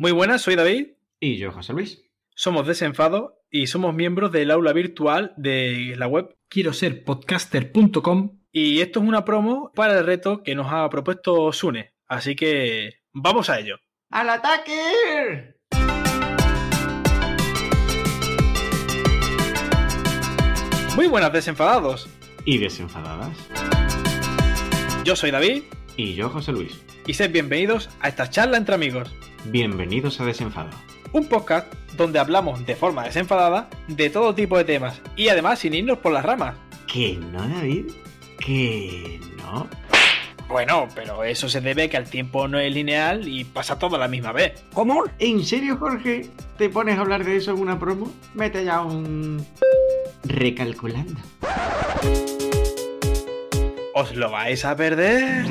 Muy buenas, soy David. Y yo, José Luis. Somos Desenfado y somos miembros del aula virtual de la web quiero ser podcaster.com y esto es una promo para el reto que nos ha propuesto Sune. Así que vamos a ello. ¡Al ataque! Muy buenas, desenfadados. Y desenfadadas. Yo soy David. Y yo, José Luis. Y sed bienvenidos a esta charla entre amigos. Bienvenidos a Desenfado. Un podcast donde hablamos de forma desenfadada de todo tipo de temas y además sin irnos por las ramas. ¿Que no, David? ¿Que no? Bueno, pero eso se debe que el tiempo no es lineal y pasa todo a la misma vez. ¿Cómo? ¿En serio, Jorge? ¿Te pones a hablar de eso en una promo? Mete ya un... recalculando. ¿Os lo vais a perder?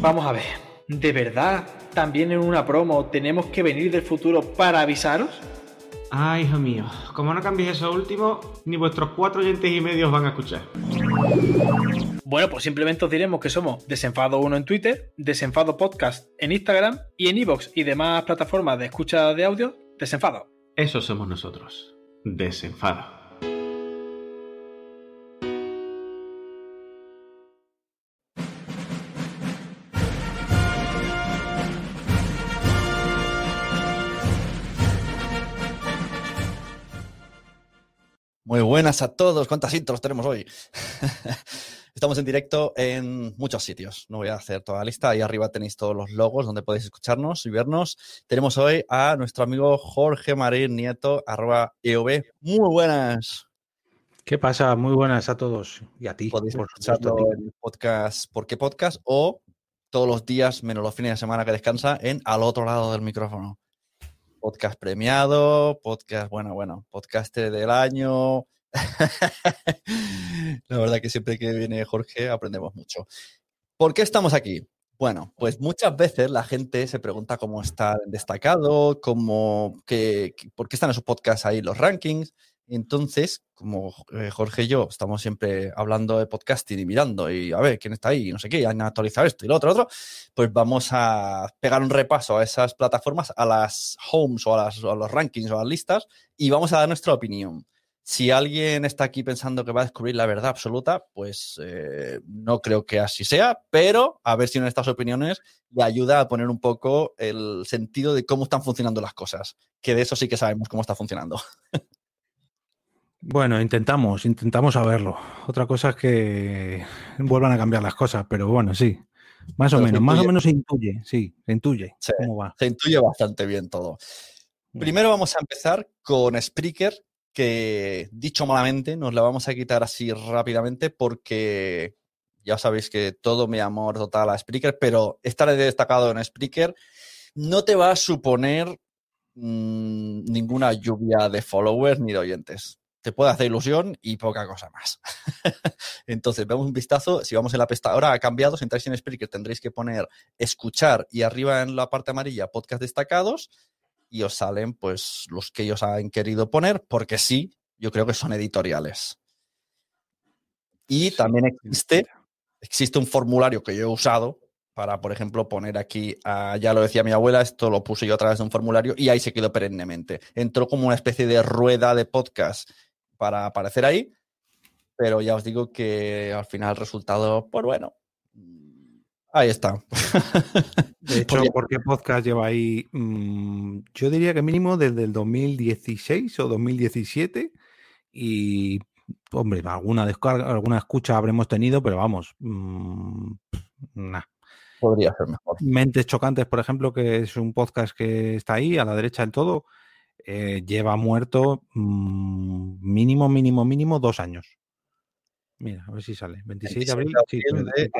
Vamos a ver, ¿de verdad también en una promo tenemos que venir del futuro para avisaros? Ay, hijo mío, como no cambies eso último, ni vuestros cuatro oyentes y medios van a escuchar. Bueno, pues simplemente os diremos que somos Desenfado 1 en Twitter, Desenfado Podcast en Instagram y en Evox y demás plataformas de escucha de audio, Desenfado. Eso somos nosotros. Desenfado. Muy buenas a todos. ¿Cuántas intros tenemos hoy? Estamos en directo en muchos sitios. No voy a hacer toda la lista. Ahí arriba tenéis todos los logos donde podéis escucharnos y vernos. Tenemos hoy a nuestro amigo Jorge Marín Nieto, arroba EOB. Muy buenas. ¿Qué pasa? Muy buenas a todos y a ti. Podéis escucharlo en el podcast ¿Por qué podcast? o todos los días, menos los fines de semana que descansa, en al otro lado del micrófono podcast premiado, podcast, bueno, bueno, podcaster del año. La verdad que siempre que viene Jorge aprendemos mucho. ¿Por qué estamos aquí? Bueno, pues muchas veces la gente se pregunta cómo está destacado, cómo, que, por qué están esos podcasts ahí, los rankings. Entonces, como eh, Jorge y yo estamos siempre hablando de podcasting y mirando y a ver quién está ahí, no sé qué, han actualizado esto y lo otro, otro, pues vamos a pegar un repaso a esas plataformas, a las homes o a, los rankings o a las listas y vamos a dar nuestra opinión. Si alguien está aquí pensando que va a descubrir la verdad absoluta, pues eh, no creo que así sea, pero a ver si en estas opiniones le ayuda a poner un poco el sentido de cómo están funcionando las cosas, que de eso sí que sabemos cómo está funcionando. Bueno, intentamos, intentamos saberlo. Otra cosa es que vuelvan a cambiar las cosas, pero bueno, sí. Más o menos, más o menos se intuye, sí, se intuye. ¿Cómo va? Se intuye bastante bien todo. Primero vamos a empezar con Spreaker, que dicho malamente, nos la vamos a quitar así rápidamente porque ya sabéis que todo mi amor total a Spreaker, pero estar destacado en Spreaker no te va a suponer mm, ninguna lluvia de followers ni de oyentes te puede hacer ilusión y poca cosa más. Entonces, vemos un vistazo. Si vamos en la pestaña, ahora ha cambiado. Si entráis en Spreaker, tendréis que poner escuchar y arriba en la parte amarilla, podcast destacados. Y os salen, pues, los que ellos han querido poner, porque sí, yo creo que son editoriales. Y también existe, existe un formulario que yo he usado para, por ejemplo, poner aquí, ya lo decía mi abuela, esto lo puse yo a través de un formulario y ahí se quedó perennemente. Entró como una especie de rueda de podcast para aparecer ahí, pero ya os digo que al final el resultado, pues bueno, ahí está. De hecho, ¿por qué podcast lleva ahí? Mm, yo diría que mínimo desde el 2016 o 2017 y, hombre, alguna descarga, alguna escucha habremos tenido, pero vamos, mmm, Podría ser mejor. Mentes Chocantes, por ejemplo, que es un podcast que está ahí a la derecha del todo, eh, lleva muerto mmm, mínimo, mínimo, mínimo dos años. Mira, a ver si sale. 26 de abril. Sí, de,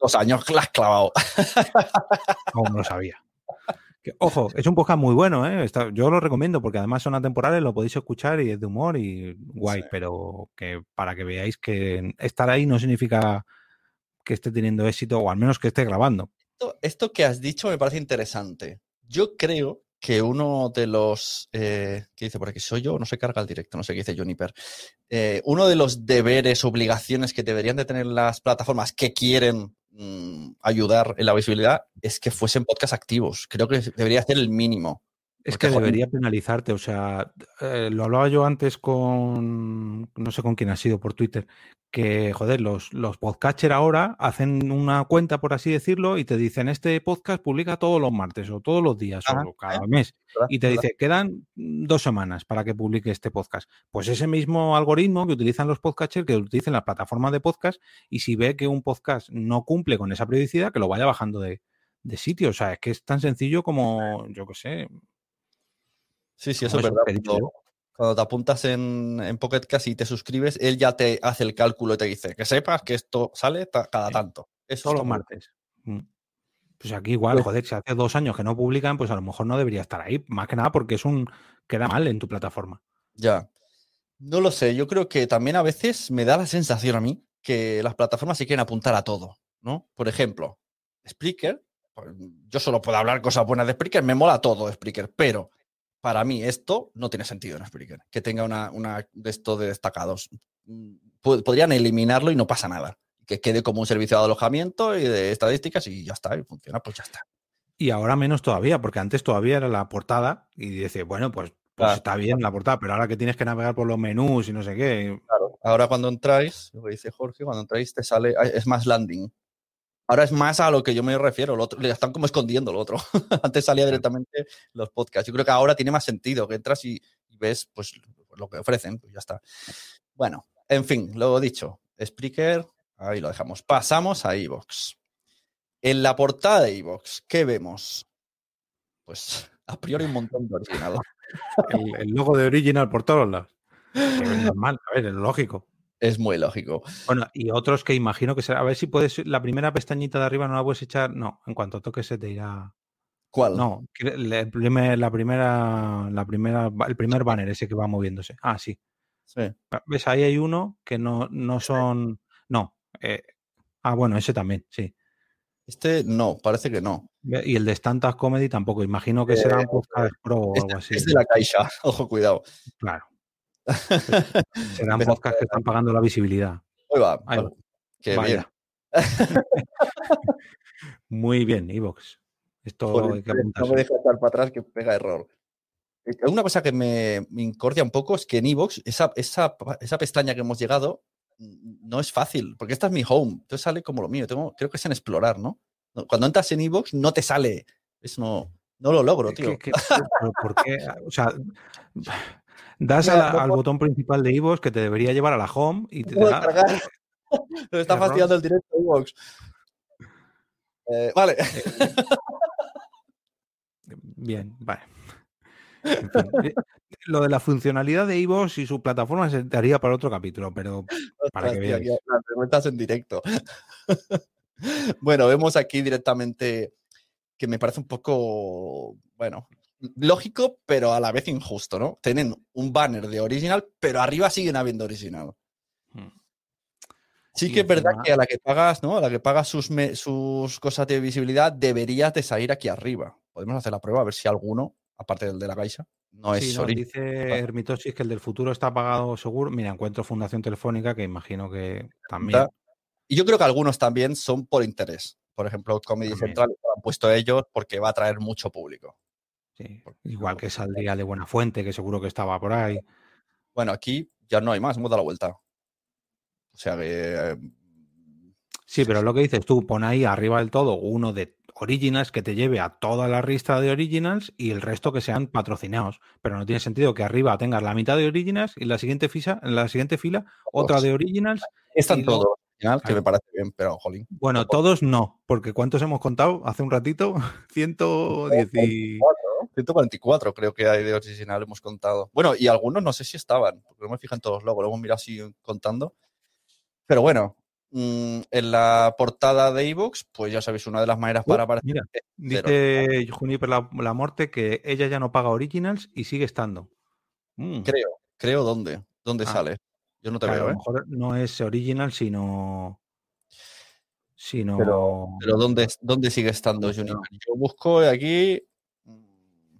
dos años que la has clavado. no lo sabía. ojo, es un podcast muy bueno, ¿eh? yo lo recomiendo porque además son atemporales, lo podéis escuchar y es de humor y guay, sí. pero que para que veáis que estar ahí no significa que esté teniendo éxito o al menos que esté grabando. Esto, esto que has dicho me parece interesante. Yo creo que uno de los, eh, ¿qué dice por aquí? Soy yo, no se carga el directo, no sé qué dice Juniper. Eh, uno de los deberes, obligaciones que deberían de tener las plataformas que quieren mm, ayudar en la visibilidad es que fuesen podcasts activos. Creo que debería ser el mínimo. Es que debería penalizarte, o sea, eh, lo hablaba yo antes con, no sé con quién ha sido por Twitter, que, joder, los, los podcatchers ahora hacen una cuenta, por así decirlo, y te dicen, este podcast publica todos los martes o todos los días o cada mes. Y te dice, quedan dos semanas para que publique este podcast. Pues ese mismo algoritmo que utilizan los podcatchers, que utilicen las plataformas de podcast, y si ve que un podcast no cumple con esa periodicidad, que lo vaya bajando de, de sitio. O sea, es que es tan sencillo como, yo qué sé, Sí, sí, eso es verdad. Cuando, te apuntas en, en Pocket Cast y te suscribes, él ya te hace el cálculo y te dice que sepas que esto sale cada tanto. Eso Solo martes. Mm. Pues aquí igual, pues joder, si hace dos años que no publican, pues a lo mejor no debería estar ahí. Más que nada porque es un. queda mal en tu plataforma. Ya. No lo sé. Yo creo que también a veces me da la sensación a mí que las plataformas se quieren apuntar a todo, ¿no? Por ejemplo, Spreaker. Pues, yo solo puedo hablar cosas buenas de Spreaker, me mola todo Spreaker, pero para mí esto no tiene sentido en Spreaker, que tenga una, de esto de destacados. Mm, podrían eliminarlo y no pasa nada. Que quede como un servicio de alojamiento y de estadísticas y ya está, y funciona, pues ya está. Y ahora menos todavía, porque antes todavía era la portada y dice, bueno, pues, pues está bien la portada, pero ahora que tienes que navegar por los menús y no sé qué. Claro, ahora cuando entráis, lo que dice Jorge, cuando entráis te sale, es más landing. Ahora es más a lo que yo me refiero. Lo otro, le están como escondiendo lo otro. Antes salía directamente los podcasts. Yo creo que ahora tiene más sentido que entras y, ves pues, lo que ofrecen. Pues ya está. Bueno, en fin, lo dicho. Spreaker, ahí lo dejamos. Pasamos a Evox. En la portada de Evox, ¿qué vemos? Pues a priori un montón de original. el, logo de original por todos lados. normal, a ver, es lógico. Es muy lógico. Bueno, y otros que imagino que será. A ver si puedes. La primera pestañita de arriba no la puedes echar. No, en cuanto toques se te irá. ¿Cuál? No, la primera, la primera, el primer banner ese que va moviéndose. Ah, sí. Sí. Ah, ¿Ves? Ahí hay uno que no, no son. No. Eh, ah, bueno, ese también, sí. Este no, parece que no. Y el de Stand Comedy tampoco. Imagino que será un podcast pro o este algo así. Es de la caixa, ojo, cuidado. Claro. Serán podcasts que están pagando la visibilidad. Muy va. Qué bien. Muy bien, Evox. Esto hay que No me deja estar para atrás que pega error. Una cosa que me, incordia un poco es que en Evox, esa, esa, esa, pestaña que hemos llegado, no es fácil, porque esta es mi home. Entonces sale como lo mío. Tengo, creo que es en explorar, ¿no? Cuando entras en Evox, no te sale. Eso no, no lo logro, tío. ¿Por qué? O sea, Das al botón principal de Evox que te debería llevar a la home y te da... Me está fastidiando el directo de Evox. Eh, vale. Eh, bien, vale. Eh, lo de la funcionalidad de Evox y su plataforma se te haría para otro capítulo, pero para que veáis. Las preguntas en directo. bueno, vemos aquí directamente que me parece un poco, bueno, lógico, pero a la vez injusto, ¿no? Tienen un banner de original, pero arriba siguen habiendo original. Hmm. Sí que es verdad que a la que pagas, ¿no? A la que pagas sus, sus cosas de visibilidad, deberías de salir aquí arriba. Podemos hacer la prueba a ver si alguno, aparte del de la Caixa, no es sí, Dice Hermitosis que el del futuro está pagado seguro. Mira, encuentro Fundación Telefónica, que imagino que también. Y yo creo que algunos también son por interés. Por ejemplo, Comedy Central lo han puesto ellos porque va a traer mucho público. Sí, igual que saldría de Buena Fuente, que seguro que estaba por ahí. Bueno, aquí ya no hay más, hemos dado la vuelta. O sea que. Em, sí, pero lo que dices tú, pon ahí arriba del todo uno de originals que te lleve a toda la lista de originals y el resto que sean patrocinados. Pero no tiene sentido que arriba tengas la mitad de originals y la siguiente, fila, en la siguiente fila otra de originals. Están todos que me parece bien, pero jolín. Bueno, todos no, porque ¿cuántos hemos contado hace un ratito? 110 144 creo que hay de original hemos contado. Bueno, y algunos no sé si estaban, porque no me fijan todos luego, lo hemos mirado así contando. Pero bueno, mm, en la portada de iVoox, pues ya sabéis, una de las maneras para aparecer. Mira, dice Juniper la, la Morte que ella ya no paga originals y sigue estando. Mm. Creo, creo dónde, dónde ah. sale. Yo no te veo. A lo ¿eh? mejor no es original, sino. sino... Pero, pero ¿dónde, ¿dónde sigue estando Juniper? Yo busco aquí. Mm,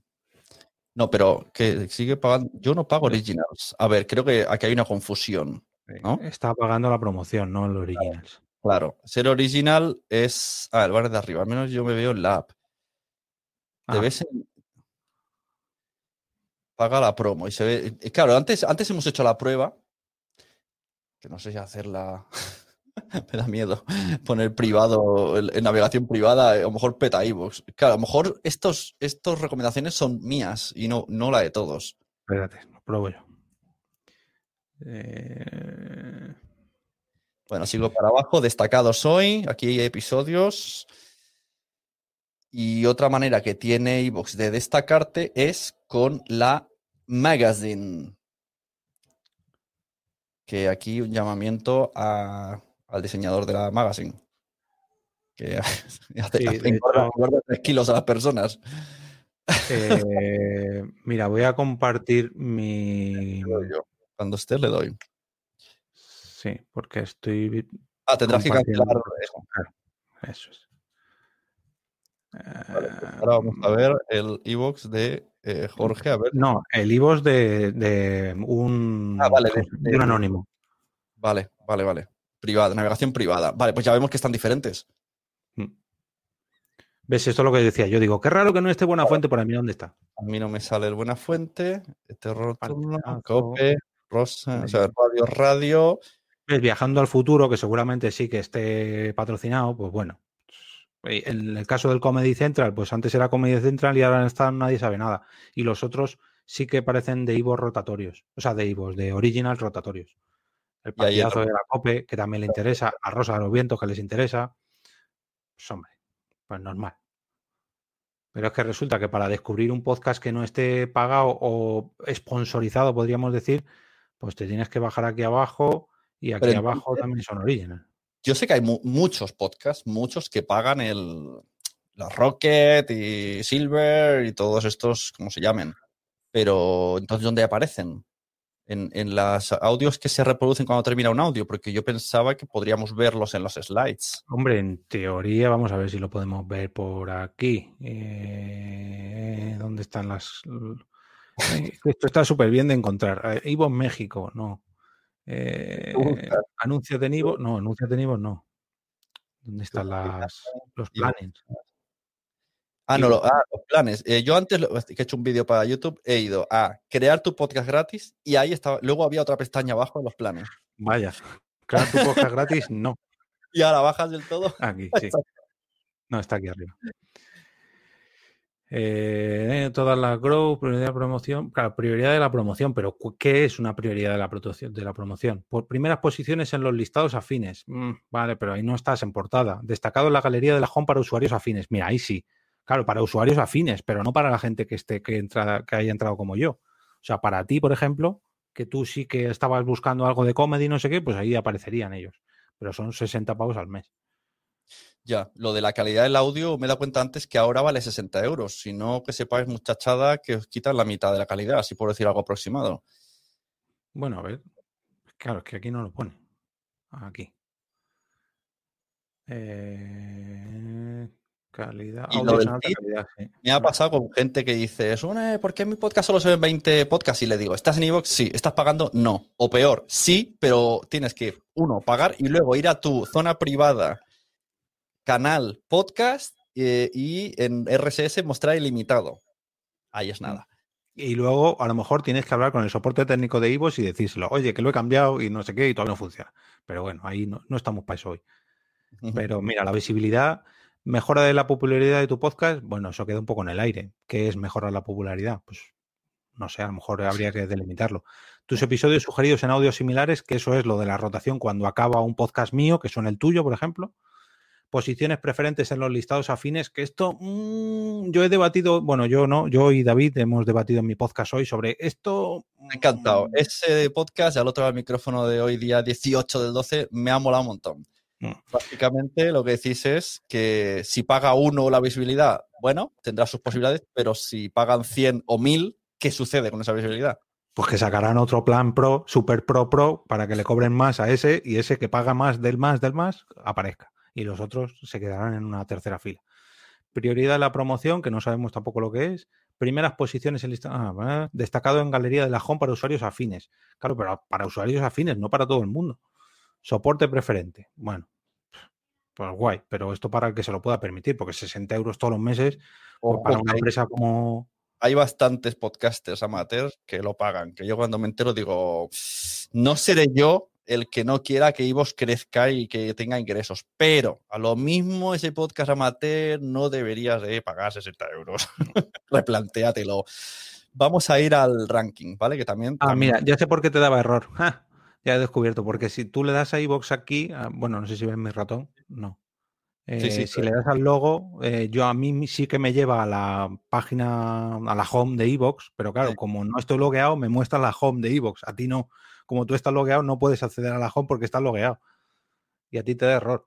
no, pero que sigue pagando. Yo no pago originals. A ver, creo que aquí hay una confusión. ¿no? Está pagando la promoción, no el originals. Claro, ser original es. Ah, el bar de arriba. Al menos yo me veo en la app. Ah. Debes en- Paga la promo y se ve. y Claro, antes, antes hemos hecho la prueba. Que no sé si hacerla. me da miedo. Poner privado, el- en navegación privada, eh, a lo mejor peta iVoox. Claro, a lo mejor estos, estas recomendaciones son mías y no, no la de todos. Espérate, lo pruebo yo. Eh, Bueno, sigo para abajo. Destacados hoy. Aquí hay episodios. Y otra manera que tiene iVoox de destacarte es con la magazine. Que aquí un llamamiento a- al diseñador de la magazine. Que hace, Sí, engorda, engorda tres kilos a las personas. eh, mira, voy a compartir mi. Cuando esté le doy. Sí, porque estoy. Ah, tendrás que cancelar el eso. Es. Vale, pues ahora vamos a ver el iVoox de eh, Jorge. A ver. No, el IVOS de, de un, Ah, vale, de- de un anónimo. Vale, vale, vale. Privada, navegación privada. Vale, pues ya vemos que están diferentes. ¿Ves? Esto es lo que decía. Yo digo, qué raro que no esté buena fuente por mí. ¿Dónde está? A mí no me sale el Buena Fuente, Terror Partidazo. Cope, Rosa, o sea, Radio Radio. ¿Ves? Viajando al futuro, que seguramente sí que esté patrocinado, pues bueno. En el caso del Comedy Central, pues antes era Comedy Central y ahora está nadie sabe nada. Y los otros sí que parecen de Ivos rotatorios. O sea, de Ivos, de Original rotatorios. El partidazo de la COPE, que también le interesa, a Rosa de los Vientos, que les interesa. Pues hombre, pues normal. Pero es que resulta que para descubrir un podcast que no esté pagado o sponsorizado, podríamos decir, pues te tienes que bajar aquí abajo y aquí Pero abajo también son original. Yo sé que hay mu- muchos podcasts, muchos que pagan el los Rocket y Silver y todos estos, como se llamen. Pero entonces, ¿dónde aparecen? En, en los audios que se reproducen cuando termina un audio, porque yo pensaba que podríamos verlos en los slides. Hombre, en teoría, vamos a ver si lo podemos ver por aquí. Eh, ¿Dónde están las...? Eh, Esto está súper bien de encontrar. Eh, Ivo México, no. Eh, anuncios de Ivo, no, anuncios de Ivo, no. ¿Dónde están las, los Ivo. planes? Ah, no, Ivo. lo- ah, los planes. Eh, yo antes, lo- que he hecho un vídeo para YouTube, he ido a crear tu podcast gratis y ahí estaba. Luego había otra pestaña abajo en los planes. Vaya. Claro, tu podcast gratis, no. Y ahora bajas del todo. Aquí, sí. No, está aquí arriba. Eh, todas las grow, prioridad de promoción. Claro, prioridad de la promoción, pero ¿qué es una prioridad de la, promoción- de la promoción? Por primeras posiciones en los listados afines. Mm, vale, pero ahí no estás en portada. Destacado en la galería de la home para usuarios afines. Mira, ahí sí. Claro, para usuarios afines, pero no para la gente que esté, que entra, que haya entrado como yo. O sea, para ti, por ejemplo, que tú sí que estabas buscando algo de comedy, no sé qué, pues ahí aparecerían ellos. Pero son 60 pavos al mes. Ya, lo de la calidad del audio me he dado cuenta antes que ahora vale 60 euros. Si no, que sepáis, muchachada, que os quitan la mitad de la calidad, así por decir algo aproximado. Bueno, a ver. Claro, es que aquí no lo pone. Aquí. Eh, calidad. Y lo alta calidad, sí. Me ha pasado con gente que dice, "Es una, ¿por qué en mi podcast solo se ven 20 podcasts? Y le digo, ¿estás en iVoox? Sí. ¿Estás pagando? No. O peor, sí, pero tienes que, uno, pagar y luego ir a tu zona privada, canal, podcast eh, y en RSS mostrar ilimitado. Ahí es nada. Y luego, a lo mejor tienes que hablar con el soporte técnico de Ivos y decírselo, oye, que lo he cambiado y no sé qué, y todavía no funciona. Pero bueno, ahí no, no estamos para eso hoy. Pero mira, la visibilidad, mejora de la popularidad de tu podcast, bueno, eso queda un poco en el aire. ¿Qué es mejorar la popularidad? Pues no sé, a lo mejor habría que delimitarlo. Tus episodios sugeridos en audios similares, que eso es lo de la rotación cuando acaba un podcast mío, que son el tuyo, por ejemplo. Posiciones preferentes en los listados afines, que esto mm, yo he debatido, bueno, yo no, yo y David hemos debatido en mi podcast hoy sobre esto. Me ha encantado. mm, Ese podcast, al otro lado del micrófono de hoy, día 18 del 12, me ha molado un montón. Mm. Básicamente lo que decís es que si paga uno la visibilidad, bueno, tendrá sus posibilidades, pero si pagan 100 o 1000, ¿qué sucede con esa visibilidad? Pues que sacarán otro plan pro, super pro pro, para que le cobren más a ese y ese que paga más del más del más aparezca. Y los otros se quedarán en una tercera fila. Prioridad de la promoción, que no sabemos tampoco lo que es. Primeras posiciones en lista. ah, destacado en galería de la home para usuarios afines. Claro, pero para usuarios afines, no para todo el mundo. Soporte preferente. Bueno, pues guay, pero esto para el que se lo pueda permitir, porque 60 euros todos los meses, pues para una empresa como... hay bastantes podcasters amateurs que lo pagan, que yo cuando me entero digo, no seré yo el que no quiera que Ivos crezca y que tenga ingresos, pero a lo mismo ese podcast amateur no deberías de pagar 60 euros. Replantéatelo. Vamos a ir al ranking, ¿vale? Que también... Ah, también- mira, ya sé por qué te daba error. Ja, ya he descubierto, porque si tú le das a iVox aquí, ah, bueno, no sé si ves mi ratón, no. Sí, sí, Eh, si le das al logo, eh, yo a mí sí que me lleva a la página, a la home de iVox, pero claro, Sí. como no estoy logueado, me muestra la home de iVox. A ti no. Como tú estás logueado, no puedes acceder a la home porque estás logueado. Y a ti te da error.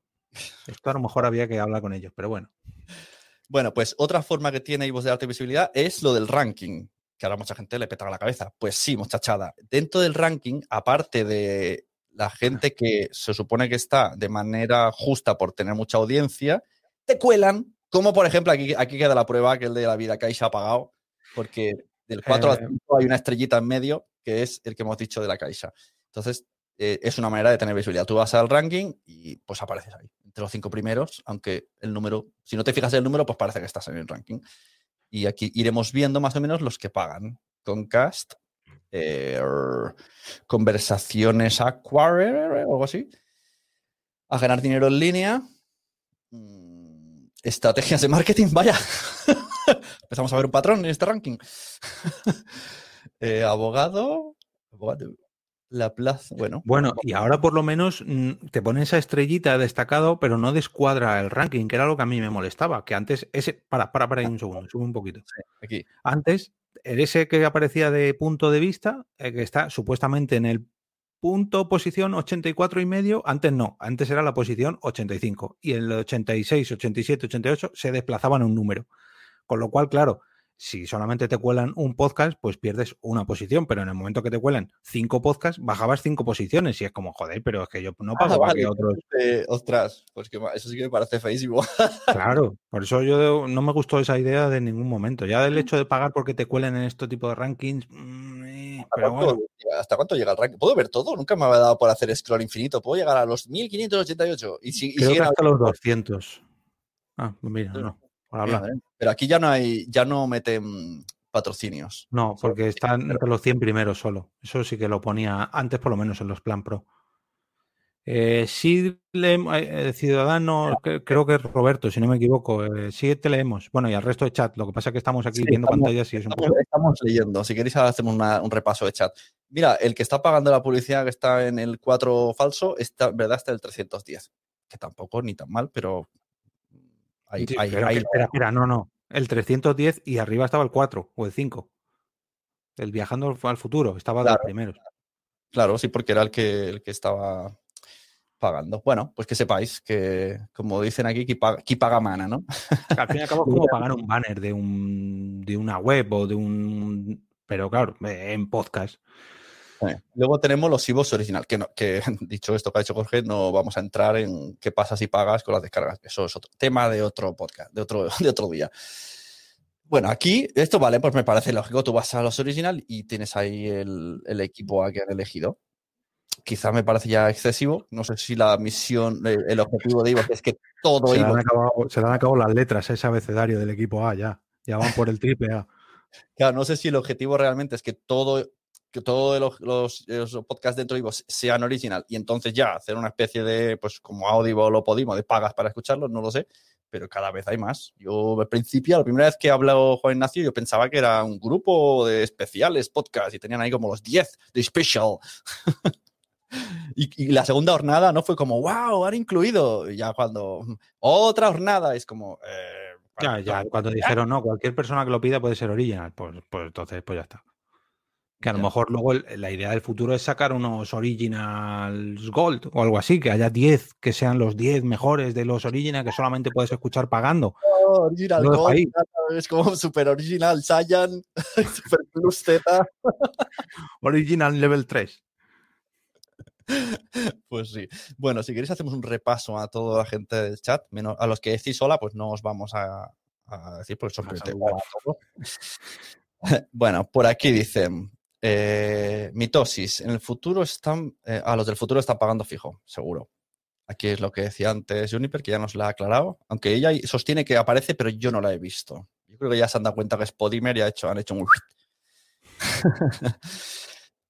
Esto a lo mejor había que hablar con ellos, pero bueno. Bueno, pues otra forma que tiene Ivos de darte visibilidad es lo del ranking, que ahora mucha gente le peta la cabeza. Pues sí, muchachada. Dentro del ranking, aparte de la gente que se supone que está de manera justa por tener mucha audiencia, te cuelan, como por ejemplo, aquí, aquí queda la prueba que el de la vida que se ha pagado, porque del 4 al Eh. 5 hay una estrellita en medio, que es el que hemos dicho de la Caixa. Entonces, eh, es una manera de tener visibilidad. Tú vas al ranking y pues apareces ahí, entre los cinco primeros, aunque el número, si no te fijas en el número, pues parece que estás en el ranking. Y aquí iremos viendo más o menos los que pagan. Concast, eh, conversaciones Aquare o algo así. A ganar dinero en línea. mm, Estrategias de marketing, vaya. Empezamos a ver un patrón en este ranking. Eh, abogado, abogado. La plaza, bueno. Bueno, y ahora por lo menos mm, te pone esa estrellita destacado, pero no descuadra el ranking, que era lo que a mí me molestaba. Que antes, ese. Para, para, para ahí un segundo, sube un poquito. Aquí. Antes, el ese que aparecía de punto de vista, eh, que está supuestamente en el punto posición 84 y medio, antes no, antes era la posición 85 y el 86, 87, 88 se desplazaban un número. Con lo cual, claro, si solamente te cuelan un podcast, pues pierdes una posición, pero en el momento que te cuelan cinco podcasts, bajabas cinco posiciones y es como, joder, pero es que yo no pago Ah, para vale. que otros... Eh, ostras, pues que eso sí que me parece feísimo. Claro, por eso yo no me gustó esa idea de ningún momento. Ya el hecho de pagar porque te cuelen en este tipo de rankings, mm, eh, ¿Hasta pero cuánto, bueno. llega- ¿Hasta cuánto llega el ranking? ¿Puedo ver todo? Nunca me había dado por hacer scroll infinito. Puedo llegar a los 1588 y, si, y Creo que hasta los 200. Ah, pues mira, Sí. no. Por hablar. Mira. Pero aquí ya no hay, ya no meten patrocinios. No, porque están entre los 100 primeros solo. Eso sí que lo ponía antes, por lo menos en los Plan Pro. Eh, sí, le, eh, Ciudadano, que- creo que es Roberto, si no me equivoco. Eh, sí, te leemos. Bueno, y al resto de chat. Lo que pasa es que estamos aquí Sí, viendo estamos- pantallas y es un Estamos, poco. estamos leyendo. Si queréis, ahora hacemos una- un repaso de chat. Mira, el que está pagando la publicidad que está en el 4 falso, está, verdad está en el 310. Que tampoco ni tan mal, pero. Ahí, Sí, ahí- pero ahí que lo espera, espera, no, no. El 310 y arriba estaba el 4 o el 5. El viajando al- futuro, estaba de los primeros. Claro, sí, porque era el que, el que estaba pagando. Bueno, pues que sepáis que, como dicen aquí, qui paga, mana, ¿no? Al fin y al cabo es como pagar un banner de, un, de una web o de un... Pero claro, en podcast. Luego tenemos los IVOs original, que, no, que dicho esto que ha dicho Jorge, no vamos a entrar en qué pasa si pagas con las descargas. Eso es otro tema de otro podcast, de otro, de otro día. Bueno, aquí, esto vale, pues me parece lógico. Tú vas a los original y tienes ahí el, el equipo a que han elegido. Quizás me parece ya excesivo. No sé si la misión, el, el objetivo de IVOs es que todo Se le, acabado, se le han acabado las letras a ese abecedario del equipo A ya. Ya van por el triple A. Claro, no sé si el objetivo realmente es que todo, que todos los, los- los podcasts dentro de Ivox sean original y entonces ya hacer una especie de, pues como Audible o Podimo, de pagas para escucharlos, no lo sé, pero cada vez hay más. Yo al principio, la primera vez que habló Juan Ignacio, yo pensaba que era un grupo de especiales podcast y tenían ahí como los 10 de special. y, y la segunda jornada no fue como, wow, han incluido. Y ya cuando otra jornada es como... eh, Ya, ya, cuando dijeron, no, cualquier persona que lo pida puede ser original, pues, pues entonces, pues ya está. Que a lo mejor luego el- la idea del futuro es sacar unos Originals Gold o algo así, que haya 10 que sean los 10 mejores de los Original que solamente puedes escuchar pagando. Oh, original Gold, es como super original Saiyan, super plus Z. Original Level 3. Pues sí. Bueno, si queréis hacemos un repaso a toda la gente del chat, menos a los que decís sola, pues no os vamos a, a decir, porque son saludar. hola a todos. Bueno, por aquí dicen, eh, mitosis, en el futuro están, eh, a los del futuro están pagando fijo, seguro. Aquí es lo que decía antes Juniper, que ya nos la ha aclarado. Aunque ella sostiene que aparece, pero yo no la he visto. Yo creo que ya se han dado cuenta que es Podimer y ha hecho, han hecho un...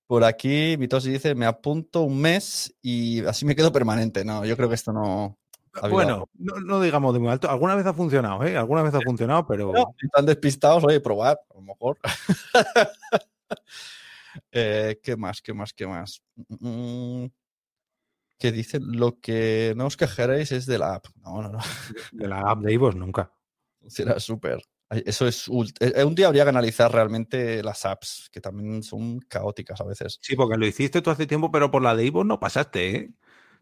Por aquí, Mitosi dice, me apunto un mes y así me quedo permanente. No, yo creo que esto no... Bueno, no, digamos de muy alto. Alguna vez ha funcionado, ¿eh? Alguna vez ha funcionado, pero... si están despistados, oye, probar, a lo mejor. Eh, ¿Qué más? ¿Qué más? ¿Qué más? Mm, que dicen, lo que no os quejaréis es de la app. No, no, no. De la app de Ivos nunca. Será súper. Eso es. Eh, un día habría que analizar realmente las apps, que también son caóticas a veces. Sí, porque lo hiciste tú hace tiempo, pero por la de Ivo no pasaste, ¿eh?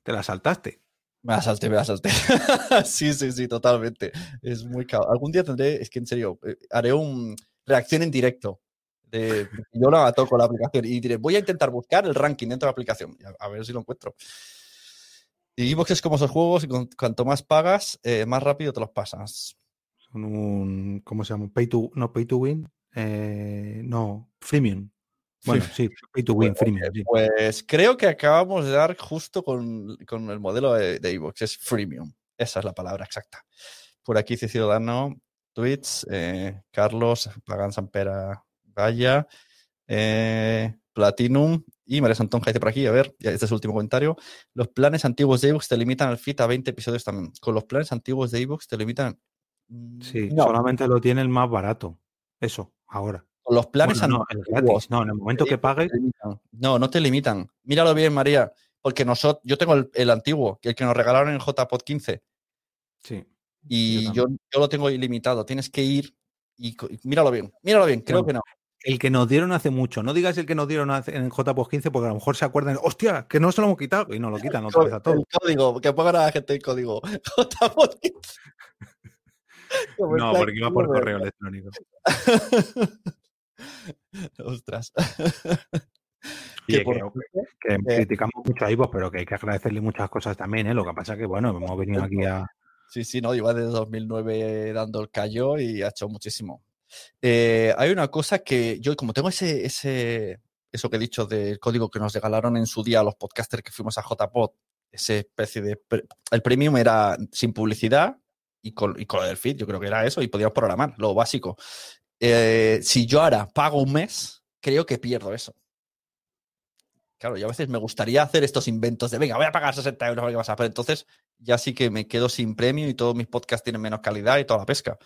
Te la saltaste. Me la salté, me la salté. sí, sí, sí, totalmente. Es muy caótico. Algún día tendré, es que en serio, eh, haré un reacción en directo. De, yo la toco la aplicación y diré, voy a intentar buscar el ranking dentro de la aplicación. A, ver si lo encuentro. Y Evox es como esos juegos, y cuanto más pagas, eh, más rápido te los pasas un, ¿cómo se llama? Pay to, no, pay to win, eh, no, freemium. Bueno, sí, pay to win, pues, freemium. Pues creo que acabamos de dar justo con, con el modelo de, de es freemium. Esa es la palabra exacta. Por aquí Cecilio Dano, tweets, eh, Carlos, Pagan Sampera, Vaya, eh, Platinum y María Santonja dice por aquí, a ver, este es el último comentario. Los planes antiguos de iVoox te limitan al feed a 20 episodios también. Con los planes antiguos de iVoox te limitan Sí, mm, solamente lo tiene el más barato. Eso, ahora. Con los planes no, gratis. No, en el momento que pagues. No, no te limitan. Míralo bien, María. Porque nosotros, yo tengo el, antiguo, el que nos regalaron en JPod 15. Sí. Y yo, yo, lo tengo ilimitado. Tienes que ir y, míralo bien. Míralo bien, creo que no. El que nos dieron hace mucho. No digas el que nos dieron en JPOS 15 porque a lo mejor se acuerdan, hostia, que no se lo hemos quitado y no lo quitan otra vez a todo. El código, que pongan a la gente el código. JPOS 15. no, porque iba por correo electrónico. Ostras. que, criticamos mucho a Ivo, pero que hay que agradecerle muchas cosas también, ¿eh? Lo que pasa es que, bueno, hemos venido aquí a... Sí, sí, no, iba desde 2009 dando el callo y ha hecho muchísimo. Eh, hay una cosa que yo, como tengo ese, ese, eso que he dicho del código que nos regalaron en su día a los podcasters que fuimos a JPod, esa especie de... El premium era sin publicidad, y con, y con el feed, yo creo que era eso, y podíamos programar, lo básico. Eh, si yo ahora pago un mes, creo que pierdo eso. Claro, yo a veces me gustaría hacer estos inventos de, venga, voy a pagar 60 euros, ¿qué pasa? Pero entonces ya sí que me quedo sin premio y todos mis podcasts tienen menos calidad y toda la pesca.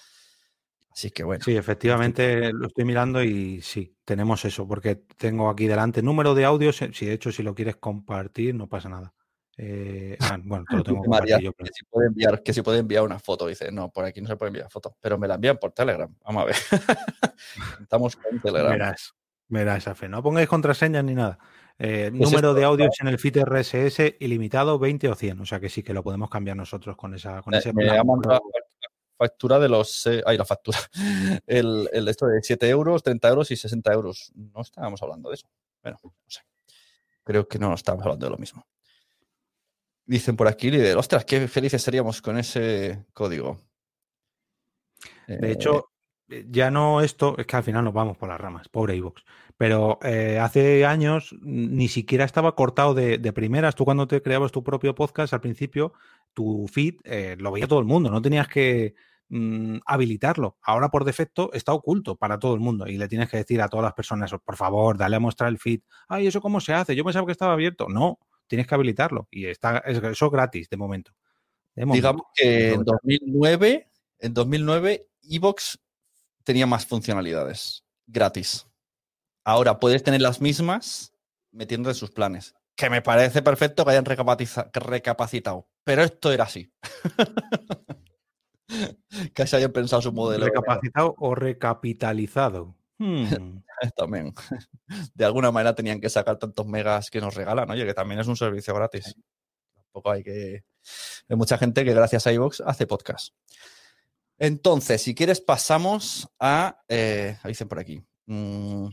Así que bueno. Sí, efectivamente lo estoy mirando y sí, tenemos eso, porque tengo aquí delante número de audios. Si de hecho, si lo quieres compartir, no pasa nada. Eh, ah, bueno, te lo tengo que, si puede enviar, que si puede enviar una foto. Dice, no, por aquí no se puede enviar foto, pero me la envían por Telegram. Vamos a ver. Estamos con Telegram. Verás, verás, Afe. No pongáis contraseñas ni nada. Eh, pues número de audios en el feed RSS ilimitado 20 o 100. O sea que sí que lo podemos cambiar nosotros con esa con ese plan. la factura de los. Eh, ay, la factura. El, el, esto de 7 euros, 30 euros y 60 euros. No estábamos hablando de eso. Bueno, no sé. Creo que no estábamos hablando de lo mismo. Dicen por aquí, líder, ostras, qué felices seríamos con ese código. De hecho, ya no esto, es que al final nos vamos por las ramas, pobre iVoox. Pero eh, hace años ni siquiera estaba cortado de, primeras. Tú cuando te creabas tu propio podcast al principio, tu feed eh, lo veía todo el mundo, no tenías que mm, habilitarlo. Ahora por defecto está oculto para todo el mundo y le tienes que decir a todas las personas, por favor, dale a mostrar el feed. Ay, ¿eso cómo se hace? Yo pensaba que estaba abierto. No, tienes que habilitarlo y está eso gratis de momento. Digamos que en 2009, en 2009 Evox tenía más funcionalidades gratis. Ahora puedes tener las mismas metiendo en sus planes. Que me parece perfecto que hayan recapacitado. Pero esto era así. que se hayan pensado su modelo. Recapacitado o recapitalizado. Hmm. también. De alguna manera tenían que sacar tantos megas que nos regalan, oye, que también es un servicio gratis. Tampoco hay que. Hay mucha gente que gracias a iVoox hace podcast. Entonces, si quieres, pasamos a. Eh, dicen por aquí. Mm,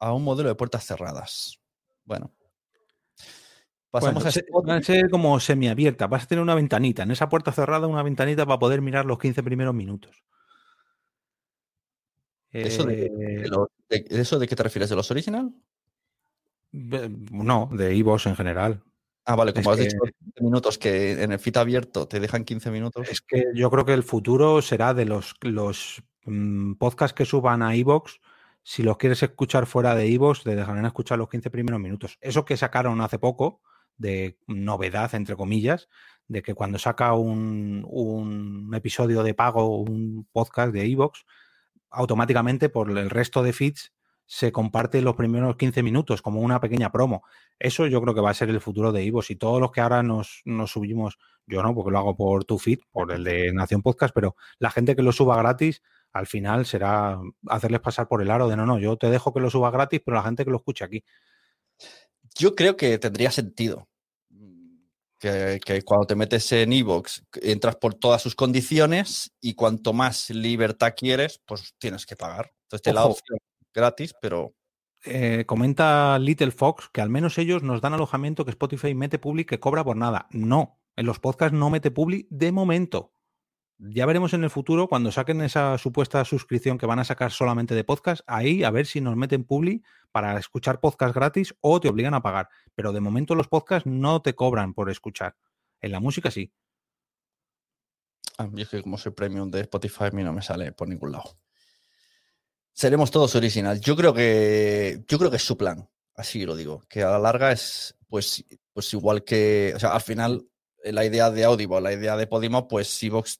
a un modelo de puertas cerradas. Bueno. Pasamos a. Va a ser como semiabierta. Vas a tener una ventanita. En esa puerta cerrada, una ventanita para poder mirar los 15 primeros minutos. ¿Eso de, ¿Eso de qué te refieres? ¿De los original? No, de Ivos en general. Ah, vale, como Es has que- dicho, 15 minutos que en el feed abierto te dejan 15 minutos. Es que yo creo que el futuro será de los, los mm, podcasts que suban a iVoox. Si los quieres escuchar fuera de iVoox, te dejarán escuchar los 15 primeros minutos. Eso que sacaron hace poco, de novedad, entre comillas, de que cuando saca un, un episodio de pago, un podcast de iVoox, automáticamente por el resto de feeds se comparte los primeros 15 minutos como una pequeña promo. Eso yo creo que va a ser el futuro de iVoox y todos los que ahora nos, nos subimos, yo no, porque lo hago por tu feed, por el de Nación Podcast, pero la gente que lo suba gratis, al final será hacerles pasar por el aro de no, no, yo te dejo que lo suba gratis, pero la gente que lo escuche aquí. Yo creo que tendría sentido. Que, que cuando te metes en Evox entras por todas sus condiciones y cuanto más libertad quieres, pues tienes que pagar. Entonces te la opción gratis, pero Eh, comenta Little Fox que al menos ellos nos dan alojamiento que Spotify mete public que cobra por nada. No, en los podcasts no mete public de momento. Ya veremos en el futuro cuando saquen esa supuesta suscripción que van a sacar solamente de podcast, ahí a ver si nos meten public para escuchar podcast gratis o te obligan a pagar. Pero de momento los podcasts no te cobran por escuchar. En la música sí. a mí es que como soy premium de Spotify, a mí no me sale por ningún lado. Seremos todos original. Yo creo que yo creo que es su plan, así lo digo, que a la larga es pues pues igual que, o sea, al final eh, la idea de Audible, la idea de Podimo, pues Evox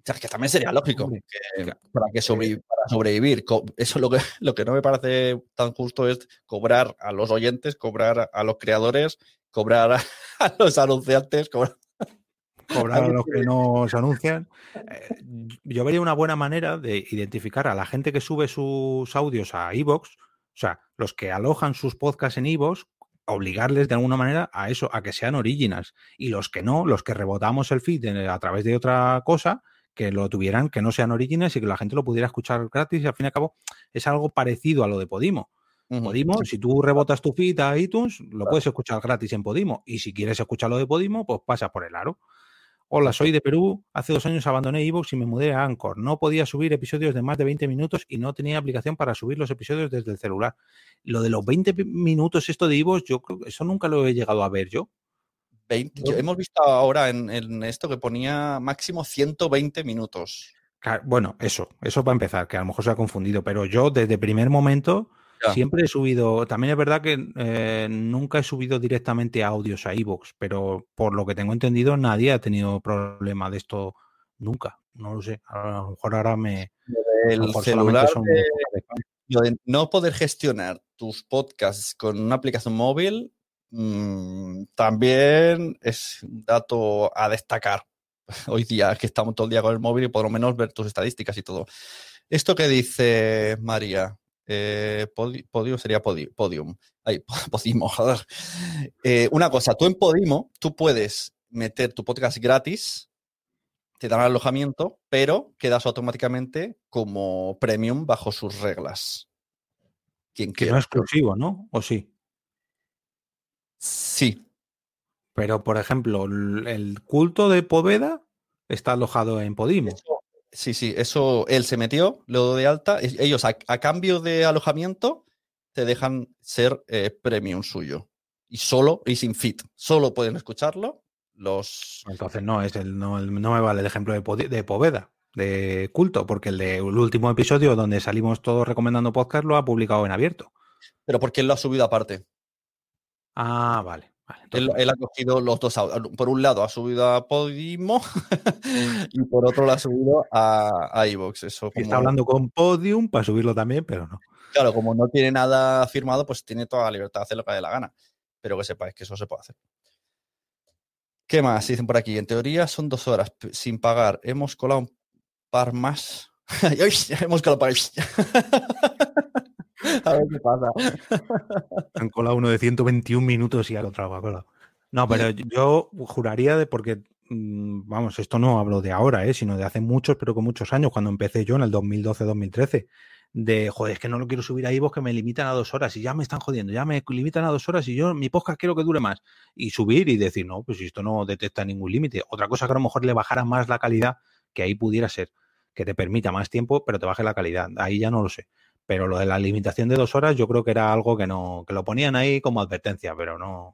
o sea, que también sería lógico Hombre, que claro. para que sobrevi- para sobrevivir. Eso lo que, lo que no me parece tan justo es cobrar a los oyentes, cobrar a los creadores, cobrar a, a los anunciantes, cobrar- cobrar a los que nos anuncian. Eh, yo vería una buena manera de identificar a la gente que sube sus audios a iVoox, o sea, los que alojan sus podcasts en iVoox, obligarles de alguna manera a eso, a que sean originals. Y los que no, los que rebotamos el feed a través de otra cosa, que lo tuvieran, que no sean originals y que la gente lo pudiera escuchar gratis. Y al fin y al cabo es algo parecido a lo de Podimo. Podimo, si tú rebotas tu feed a iTunes, lo puedes escuchar gratis en Podimo. Y si quieres escucharlo de Podimo, pues pasas por el aro. Hola, soy de Perú. Hace dos años abandoné iVoox y me mudé a Anchor. No podía subir episodios de más de 20 minutos y no tenía aplicación para subir los episodios desde el celular. Lo de los 20 pi- minutos, esto de iVoox, yo creo que eso nunca lo he llegado a ver yo. 20 yo- hemos visto ahora en, en esto que ponía máximo 120 minutos. Bueno, eso, eso para empezar, que a lo mejor se ha confundido, pero yo desde primer momento Ya. siempre he subido, también es verdad que eh, nunca he subido directamente audios a iVoox, pero por lo que tengo entendido nadie ha tenido problema de esto nunca, no lo sé, a lo mejor ahora me... El celular, son de- de no poder gestionar tus podcasts con una aplicación móvil mm, también es un dato a destacar. Hoy día que estamos todo el día con el móvil y por lo menos ver tus estadísticas y todo. Esto que dice María, eh, podi- Podio sería podi- Podium. Ay, Podimo, joder. Eh, una cosa, tú en Podimo, tú puedes meter tu podcast gratis, te dan alojamiento, pero quedas automáticamente como premium bajo sus reglas. Quien Que no quiera. es exclusivo, ¿no? ¿O sí? Sí, Pero, por ejemplo, el culto de Poveda está alojado en Podimo. eso- sí, sí, eso él se metió, lo de alta. Ellos, a, a cambio de alojamiento, te dejan ser eh, premium suyo. Y solo, y sin fit. Solo pueden escucharlo los. Entonces no es el, no, el- no me vale el ejemplo de, de Poveda, de culto, porque el del último episodio donde salimos todos recomendando podcast lo ha publicado en abierto. Pero porque él lo ha subido aparte. Ah, vale. vale Él, entonces- él ha cogido los dos. Por un lado ha subido a Podimo y por otro lo ha subido a, a iVoox. Eso Está hablando con Podium para subirlo también, pero no. Claro, como no tiene nada firmado, pues tiene toda la libertad de hacer lo que le dé la gana. Pero que sepáis que eso se puede hacer. ¿Qué más? Dicen por aquí. En teoría son dos horas sin pagar. Hemos colado un par más. Hemos colado par. A ver qué pasa. Han colado uno de 121 minutos y al otro ha colado. No, pero yo juraría de porque, mm, vamos, esto no hablo de ahora, ¿eh? sino de hace muchos, pero con muchos años, cuando empecé yo en el 2012-2013, de, joder, es que no lo quiero subir a iVoox que me limitan a dos horas y ya me están jodiendo, ya me limitan a dos horas y yo, mi podcast quiero que dure más. Y subir y decir, no, pues esto no detecta ningún límite. Otra cosa que a lo mejor le bajara más la calidad, que ahí pudiera ser, que te permita más tiempo, pero te baje la calidad. Ahí ya no lo sé. Pero lo de la limitación de dos horas, yo creo que era algo que no, que lo ponían ahí como advertencia, pero no,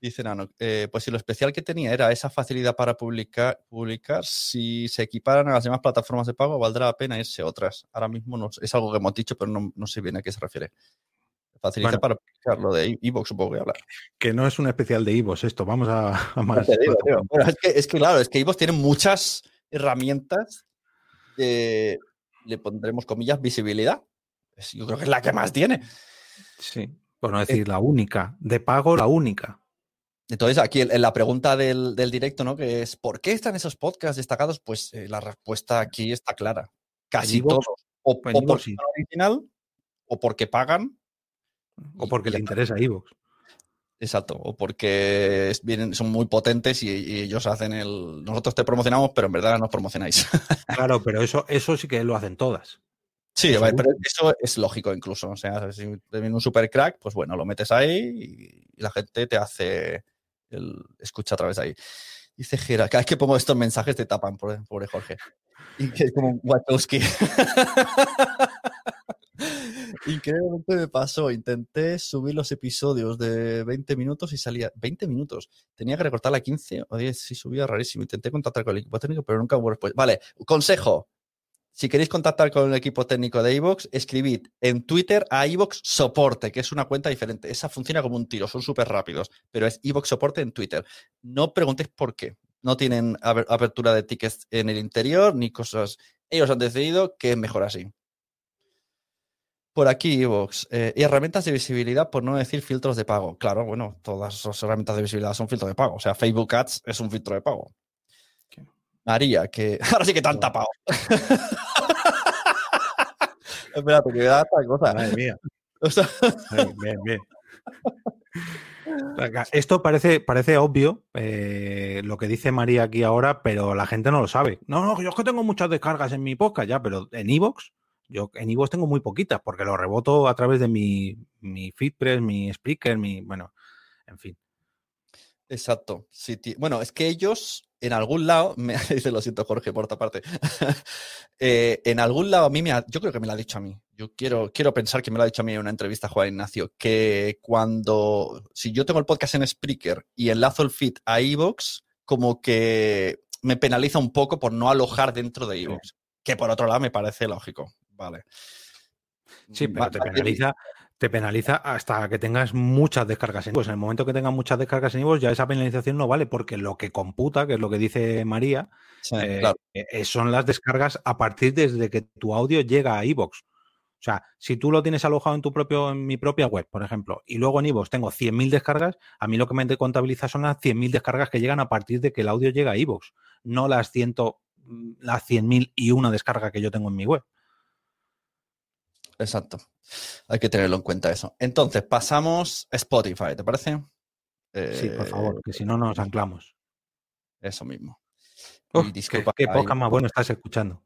Dice Nano, eh, pues si lo especial que tenía era esa facilidad para publicar, publicar, si se equiparan a las demás plataformas de pago, valdrá la pena irse a otras. Ahora mismo no, es algo que hemos dicho, pero no, no sé bien a qué se refiere. Facilidad Bueno. para publicar lo de Evox, supongo que hablar. Que no es un especial de Ivos esto, vamos a, a más. Te digo, tío. Bueno, es, que, es que, claro, es que Evox tiene muchas herramientas de, le pondremos comillas, visibilidad. Yo creo que es la que más tiene. Sí, por no decir la única. De pago, la única. Entonces, aquí en la pregunta del, del directo, ¿no? Que es, ¿por qué están esos podcasts destacados? Pues eh, la respuesta aquí está clara. Casi todos. O, o porque sí. original, o porque pagan. O porque le interesa a Ivox. Exacto. O porque es- vienen, son muy potentes y, y ellos hacen el. Nosotros te promocionamos, pero en verdad nos promocionáis. Claro, pero eso, eso sí que lo hacen todas. Sí, ver, pero eso es lógico incluso. O sea, si te viene un super crack, pues bueno, lo metes ahí y, la gente te hace el escucha a través de ahí. Dice Gera, cada vez que pongo estos mensajes te tapan, pobre, pobre Jorge. Y que es como un Wachowski. Increíblemente me pasó. Intenté subir los episodios de 20 minutos y salía 20 minutos. Tenía que recortarla a 15 o 10. Sí, subía rarísimo. Intenté contactar con el equipo técnico, pero nunca hubo respuesta. Vale, consejo. Si queréis contactar con el equipo técnico de iVoox, escribid en Twitter a iVoox Soporte, que es una cuenta diferente. Esa funciona como un tiro, son súper rápidos, pero es iVoox Soporte en Twitter. No preguntéis por qué. No tienen apertura de tickets en el interior ni cosas. Ellos han decidido que es mejor así. Por aquí, iVoox. eh, y herramientas de visibilidad, por no decir filtros de pago. Claro, bueno, todas las herramientas de visibilidad son filtros de pago. O sea, Facebook Ads es un filtro de pago. María, que ahora sí que te han tapado. Espérate, que me da esta cosa. Madre mía. O sea, Bien, bien, Esto parece, parece obvio, eh, lo que dice María aquí ahora, pero la gente no lo sabe. No, no, yo es que tengo muchas descargas en mi podcast ya, pero en Evox, yo en Evox tengo muy poquitas, porque lo reboto a través de mi, mi Feedpress, mi Spreaker, mi. Bueno, en fin. Exacto. Sí, bueno, es que ellos en algún lado, me dice lo siento Jorge por otra parte, Eh, en algún lado a mí me ha, yo creo que me lo ha dicho a mí. Yo quiero, quiero pensar que me lo ha dicho a mí en una entrevista a Juan Ignacio, que cuando, si yo tengo el podcast en Spreaker y enlazo el feed a iVoox, como que me penaliza un poco por no alojar dentro de iVoox. Que por otro lado me parece lógico. Vale. Sí, pero te penaliza, te penaliza hasta que tengas muchas descargas en Pues en el momento que tengas muchas descargas en Evox, ya esa penalización no vale, porque lo que computa, que es lo que dice María, Sí, eh, claro. eh, son las descargas a partir desde que tu audio llega a iVoox. O sea, si tú lo tienes alojado en tu propio, en mi propia web, por ejemplo, y luego en iVoox tengo 100.000 descargas, a mí lo que me contabiliza son las 100.000 descargas que llegan a partir de que el audio llega a iVoox, no las 100, las 100.000 y una descarga que yo tengo en mi web. Exacto. Hay que tenerlo en cuenta eso. Entonces, pasamos a Spotify, ¿te parece? Sí, por favor, que si no nos anclamos. Eso mismo. Uf, Y qué, disculpa, qué ahí- poca más bueno estás escuchando.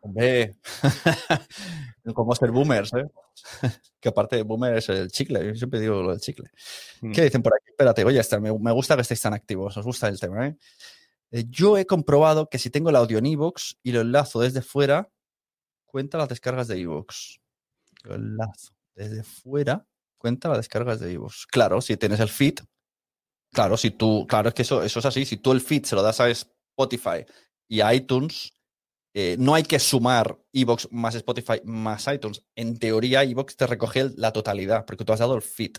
Hombre, como ser boomers, ¿eh? que aparte de boomer es el chicle. Yo siempre digo lo del chicle. Mm. ¿Qué dicen por aquí? Espérate, oye, este, me, me gusta que estéis tan activos. Os gusta el tema, ¿eh? Eh, Yo he comprobado que si tengo el audio en iVoox y lo enlazo desde fuera, cuenta las descargas de iVoox. Lo desde fuera, cuenta las descargas de iVoox. Claro, si tienes el feed, claro, si tú, claro, es que eso, es así. Si tú el feed se lo das a Spotify y a iTunes, eh, no hay que sumar iVoox más Spotify más iTunes. En teoría, iVoox te recoge la totalidad, porque tú has dado el feed.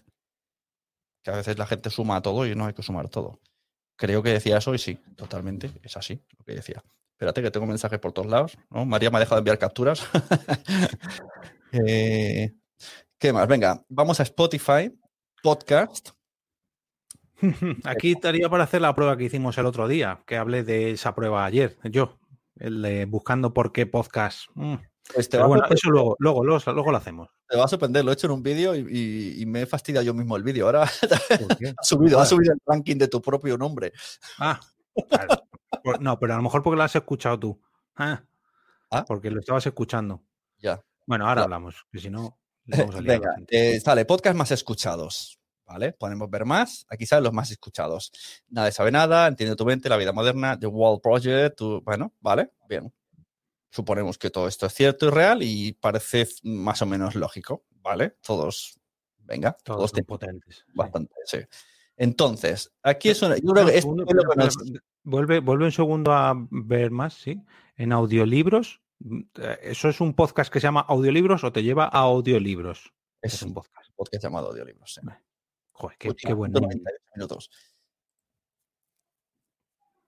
Que a veces la gente suma todo y no hay que sumar todo. Creo que decía eso y sí, totalmente. Es así lo que decía. Espérate que tengo mensajes por todos lados. ¿no? María me ha dejado de enviar capturas. Eh, ¿Qué más? Venga, vamos a Spotify, podcast. Aquí estaría para hacer la prueba que hicimos el otro día, que hablé de esa prueba ayer, yo, el de buscando por qué podcast. Mm, Pues Pero bueno, eso luego, luego, luego, luego lo hacemos. te va a sorprender, lo he hecho en un vídeo y, y- y me he fastidiado yo mismo el vídeo. Ahora ha subido, ha subido el ranking de tu propio nombre. Ah, claro. Por- no, pero a lo mejor porque lo has escuchado tú. Ah, Ah. porque lo estabas escuchando. Ya. Bueno, ahora hablamos, que si no, le vamos a liar a la Venga, eh, sale, podcast más escuchados. ¿Vale? Podemos ver más. Aquí salen los más escuchados. Nadie sabe nada, entiende tu mente, la vida moderna, The Wall Project. tu- Bueno, vale, bien. Suponemos que todo esto es cierto y real y parece más o menos lógico. ¿Vale? Todos, venga, Todos todos son potentes. bastante, sí. Entonces, aquí es una. Yo creo No, que esto segundo, es lo espera, que espera, nos- vuelve, vuelve un segundo a ver más, ¿sí? En audiolibros, eh, ¿eso es un podcast que se llama audiolibros o te lleva a audiolibros? es un podcast. podcast llamado Audiolibros. Joder, qué, Última, qué buen 198 minutos.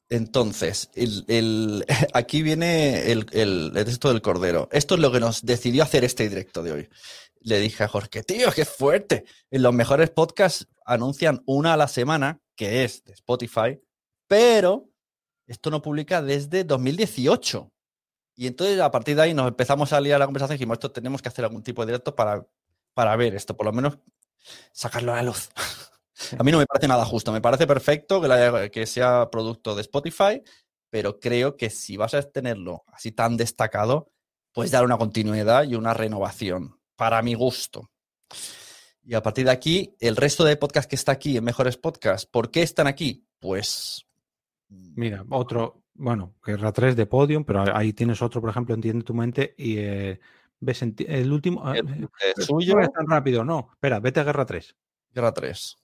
Entonces, el- el- aquí viene el, el, el texto del Cordero. Esto es lo que nos decidió hacer este directo de hoy. Le dije a Jorge, tío, qué fuerte. En los mejores podcasts anuncian una a la semana, que es de Spotify, pero esto no publica desde 2018. Y entonces a partir de ahí nos empezamos a liar la conversación y dijimos, esto tenemos que hacer algún tipo de directo para, para ver esto, por lo menos sacarlo a la luz. A mí no me parece nada justo, me parece perfecto que, la- que sea producto de Spotify, pero creo que si vas a tenerlo así tan destacado, puedes dar una continuidad y una renovación, para mi gusto. Y a partir de aquí, el resto de podcast que está aquí en Mejores Podcasts, ¿por qué están aquí? Pues... Mira, otro, bueno, Guerra 3 de Podium, pero ahí tienes otro, por ejemplo, Entiende tu mente y eh, ves el último. ah, El, eh, no suyo, es tan rápido, no. Espera, vete a Guerra 3. Guerra 3.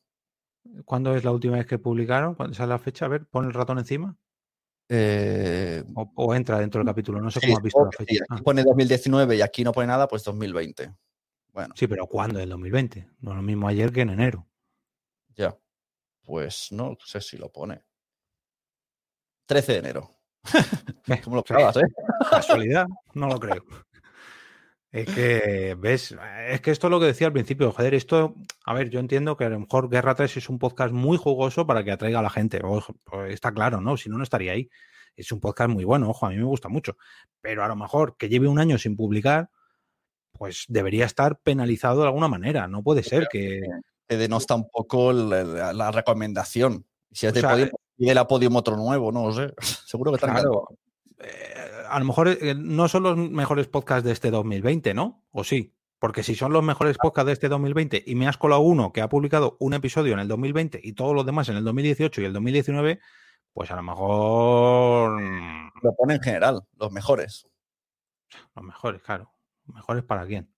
¿Cuándo es la última vez que publicaron? ¿Cuándo sale la fecha? A ver, pon el ratón encima. Eh, O, o entra dentro del capítulo. No sé sí, cómo has visto la fecha. sí, aquí Ah, pone 2019 y aquí no pone nada, pues 2020. Bueno, sí, pero ¿cuándo? El 2020. No es lo mismo ayer que en enero. ya. Pues no sé si lo pone. 13 de enero. ¿Cómo lo o eh? Casualidad, no lo creo. Es que, ¿ves? Es que esto es lo que decía al principio, joder, esto, a ver, yo entiendo que a lo mejor Guerra 3 es un podcast muy jugoso para que atraiga a la gente, ojo, pues está claro, ¿no? Si no, no estaría ahí. Es un podcast muy bueno, ojo, a mí me gusta mucho, pero a lo mejor que lleve un año sin publicar, pues debería estar penalizado de alguna manera, no puede ser que... Que denosta un poco la, recomendación. Si es O de sea, Podium, pide la Podium otro nuevo, no lo sé. Seguro que Claro, eh, a lo mejor eh, no son los mejores podcasts de este 2020, ¿no? ¿O sí? Porque si son los mejores podcasts de este 2020 y me has colado uno que ha publicado un episodio en el 2020 y todos los demás en el 2018 y el 2019, pues a lo mejor Lo pone en general, los mejores. los mejores, claro. ¿Mejores para quién?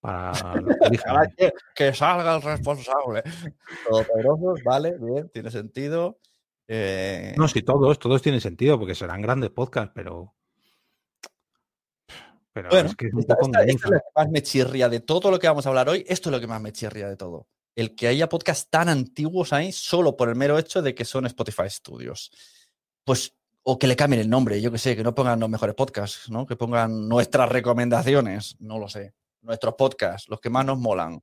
Para que, que salga el responsable. Todopoderosos, vale, bien, tiene sentido. Eh, No, si todos, todos tienen sentido porque serán grandes podcasts, pero... Pero Bueno, es que es un esta, poco esta- esta es lo que más me chirría de todo lo que vamos a hablar hoy. Esto es lo que más me chirría de todo. El que haya podcasts tan antiguos ahí solo por el mero hecho de que son Spotify Studios. Pues, o que le cambien el nombre, yo que sé, que no pongan los mejores podcasts, ¿no? Que pongan nuestras recomendaciones, no lo sé. Nuestros podcasts, los que más nos molan,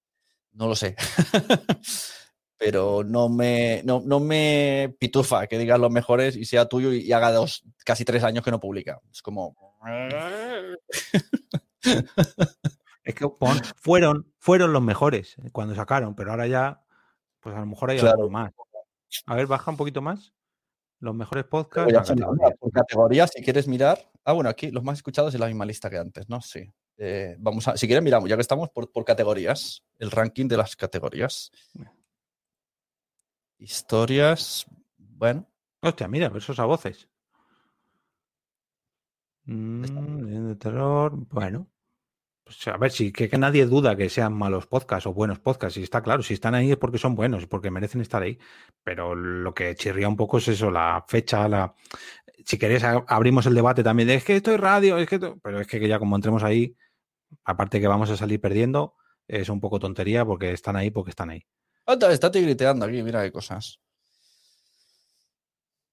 no lo sé. Pero no me, no, no me pitufa que digas los mejores y sea tuyo y, y haga dos, casi tres años que no publica. Es como. Es que pon- fueron, fueron los mejores eh, cuando sacaron, pero ahora ya, pues a lo mejor hay Claro. alguno más. A ver, baja un poquito más. Los mejores podcasts. categoría. por categoría, si quieres mirar. Ah, bueno, aquí los más escuchados es la misma lista que antes, ¿no? Sí. Eh, vamos a, si quieres, miramos, ya que estamos por, por categorías, el ranking de las categorías. Historias, bueno, Hostia, mira, versos a voces. Mm, de terror. Bueno. Pues a ver, sí, que, que nadie duda que sean malos podcasts o buenos podcasts. Y está claro, si están ahí es porque son buenos porque merecen estar ahí. Pero lo que chirría un poco es eso, la fecha, la. Si queréis, abrimos el debate también de es que esto es radio, es que. esto-". Pero es que ya como entremos ahí, aparte que vamos a salir perdiendo, es un poco tontería porque están ahí porque están ahí. Anda, está tigreteando aquí, mira qué cosas.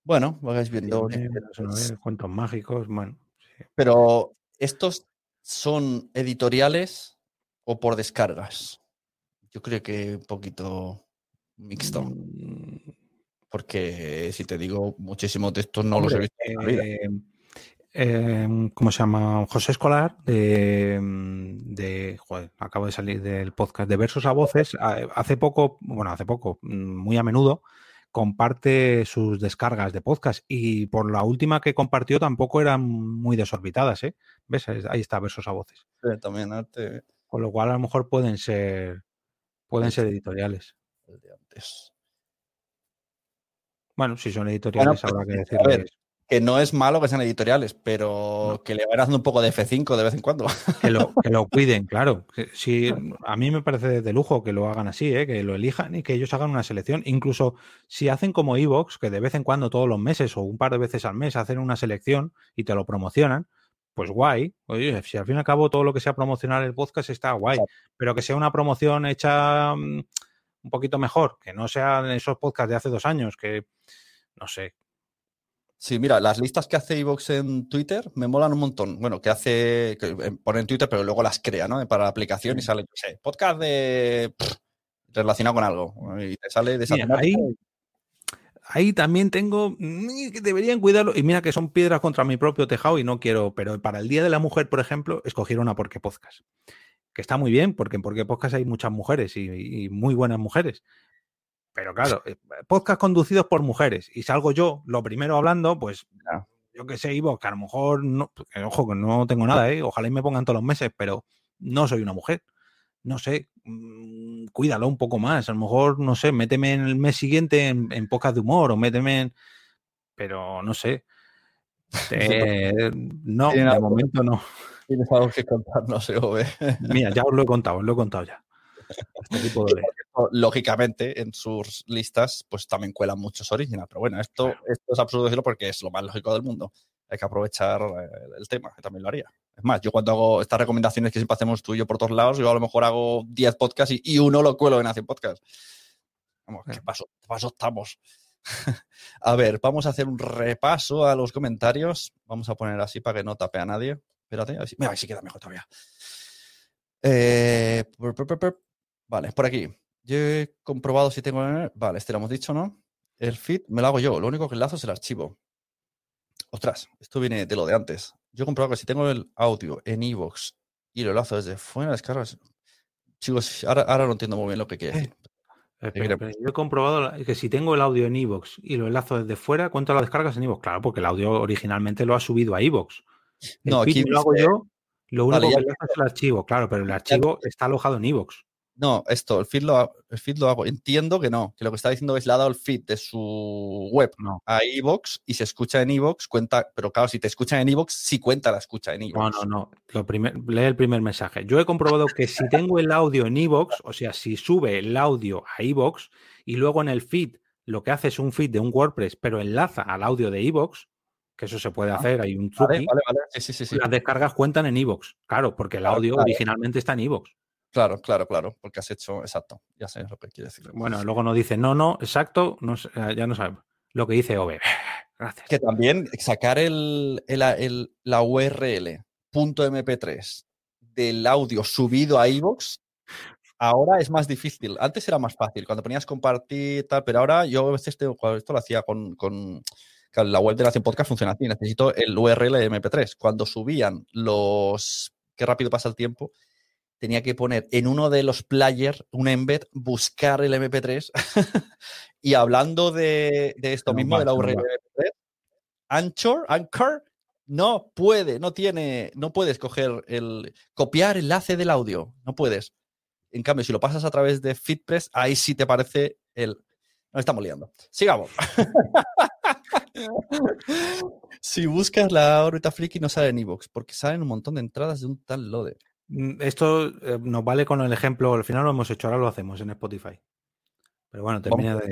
Bueno, vais viendo. Ver, cuentos mágicos, bueno. sí. Pero, ¿estos son editoriales o por descargas? Yo creo que un poquito mixto. Mm, Porque si te digo, muchísimos de estos no los he visto en la vida. eh, eh, ¿Cómo se llama? José Escolar, de, mm, de joder, acabo de salir del podcast de Versos a Voces. Hace poco, bueno, hace poco, mm, muy a menudo, comparte sus descargas de podcast y por la última que compartió tampoco eran muy desorbitadas, ¿eh? ¿Ves? Ahí está Versos a Voces. También arte Con lo cual a lo mejor pueden ser, pueden Sí, ser editoriales. el de antes. Bueno, si son editoriales pues, habrá que decirles. Que no es malo que sean editoriales, pero que le vayan haciendo un poco de F5 de vez en cuando. Que lo, que lo cuiden, claro. Si, a mí me parece de lujo que lo hagan así, ¿eh? que lo elijan y que ellos hagan una selección. Incluso si hacen como Evox, que de vez en cuando, todos los meses o un par de veces al mes, hacen una selección y te lo promocionan, pues guay. Oye, si al fin y al cabo todo lo que sea promocionar el podcast está guay. Pero que sea una promoción hecha mm, un poquito mejor, que no sean esos podcasts de hace dos años, que no sé, Sí, mira, las listas que hace Evox en Twitter me molan un montón. Bueno, que hace, que eh, pone en Twitter, pero luego las crea, ¿no? Para la aplicación y sale, no sé, podcast de relacionado con algo. Y te sale de esa ahí, ahí también tengo mm, que deberían cuidarlo. Y mira que son piedras contra mi propio tejado y no quiero, pero para el Día de la Mujer, por ejemplo, escogieron a Porque Podcast. Que está muy bien, porque en Porque Podcast hay muchas mujeres y muy buenas mujeres. Pero claro, eh, podcast conducidos por mujeres y salgo yo lo primero hablando, pues yo que sé, Ivo, que a lo mejor, no, ojo, que no tengo nada, ¿eh? ojalá y me pongan todos los meses, pero no soy una mujer. No sé, mm, cuídalo un poco más. A lo mejor, no sé, méteme en el mes siguiente en, en podcast de humor o méteme en. Pero no sé. Eh, no, de momento no. Tienes algo que contar, no sé, Mira, ya os lo he contado, os lo he contado ya. Este tipo de lógicamente, en sus listas, pues también cuelan muchos original. Pero bueno, esto, esto es absurdo decirlo porque es lo más lógico del mundo. Hay que aprovechar eh, el, tema, que también lo haría. Es más, yo cuando hago estas recomendaciones que siempre hacemos tú y yo por todos lados, yo a lo mejor hago 10 podcasts y, uno lo cuelo en hace Podcast. Vamos, ¿qué paso, paso estamos? a ver, vamos a hacer un repaso a los comentarios. Vamos a poner así para que no tape a nadie. Espérate, a ver si, mira, a ver si queda mejor todavía. Eh, vale, por aquí. Yo he comprobado si tengo. Vale, este lo hemos dicho, ¿no? El feed me lo hago yo. Lo único que enlazo es el archivo. Ostras, esto viene de lo de antes. Yo he comprobado que si tengo el audio en iVoox y lo enlazo desde fuera de descargas. Chicos, ahora, ahora no entiendo muy bien lo que quiere decir. Eh, yo he comprobado que si tengo el audio en iVoox y lo enlazo desde fuera, ¿cuánto la descargas en iVoox? Claro, porque el audio originalmente lo ha subido a iVoox. no, aquí lo hago yo. Lo único que enlazo es el archivo, claro, pero el archivo está alojado en iVoox. No, esto, el feed, lo, el feed lo hago. Entiendo que no, que lo que está diciendo es le ha dado el feed de su web a Evox y se escucha en Evox, cuenta, pero claro, si te escuchan en Evox, sí cuenta la escucha en Evox. No, no, no. Lo primer, lee el primer mensaje. Yo he comprobado que si tengo el audio en Evox, o sea, si sube el audio a Evox y luego en el feed lo que hace es un feed de un WordPress, pero enlaza al audio de Evox, que eso se puede ah, hacer, hay un truque. Vale, vale, sí, sí, sí, Las descargas cuentan en Evox, claro, porque el audio originalmente está en Evox. Claro, claro, claro, porque has hecho, exacto, ya sé lo que quiere decir. Bueno, luego no dice no, no, exacto, no, eh, ya no sabemos. Lo que dice OB. Gracias. Que también sacar el, la URL .mp3 del audio subido a iVoox ahora es más difícil. Antes era más fácil, cuando ponías compartir tal, pero ahora yo a veces esto lo hacía con, con la web de Nación Podcast funciona así, necesito el URL de MP3. Cuando subían los, qué rápido pasa el tiempo, tenía que poner en uno de los players un embed, buscar el MP3 y hablando de, esto mismo, de la URL MP3, Anchor, Anchor no puede, no tiene, no puedes coger el copiar enlace del audio, no puedes. En cambio, si lo pasas a través de FitPress, ahí sí te parece el. Nos estamos liando. Sigamos. si buscas la órbita friki no sale en Evox, porque salen un montón de entradas de un tal loader. Mm, esto eh, nos vale con el ejemplo, al final lo hemos hecho, ahora lo hacemos en Spotify. Pero bueno, termina de.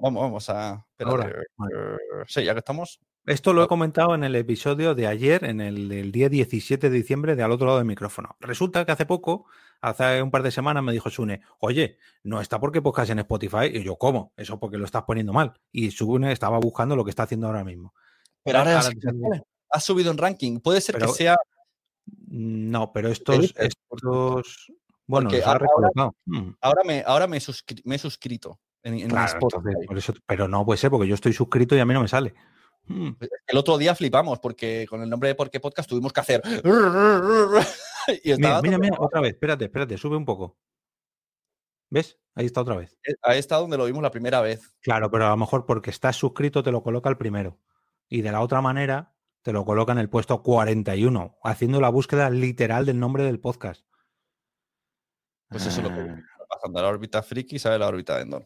Vamos, vamos a. Ahora, eh, sí, ya que estamos. Esto lo he comentado en el episodio de ayer, en el, día 17 de diciembre, de al otro lado del micrófono. Resulta que hace poco, hace un par de semanas, me dijo Sune, oye, no está porque podcast en Spotify. Y yo, ¿cómo? Eso porque lo estás poniendo mal. Y Sune estaba buscando lo que está haciendo ahora mismo. Pero ahora, ha subido en ranking. Puede ser que sea no, pero estos, estos bueno, mm. ahora, me, ahora me, he suscrito en, pero no puede ser porque yo estoy suscrito y a mí no me sale. Mm. Pues el otro día flipamos porque con el nombre de Porque Podcast tuvimos que hacer. mira, mira, mira, otra vez, espérate, espérate, sube un poco. ¿Ves? Ahí está otra vez. Eh, ahí está donde lo vimos la primera vez. Claro, pero a lo mejor porque estás suscrito te lo coloca el primero. Y de la otra manera te lo coloca en el puesto 41, haciendo la búsqueda literal del nombre del podcast. Pues eso es lo que ah. pasando a la órbita friki y sale la órbita de Endor.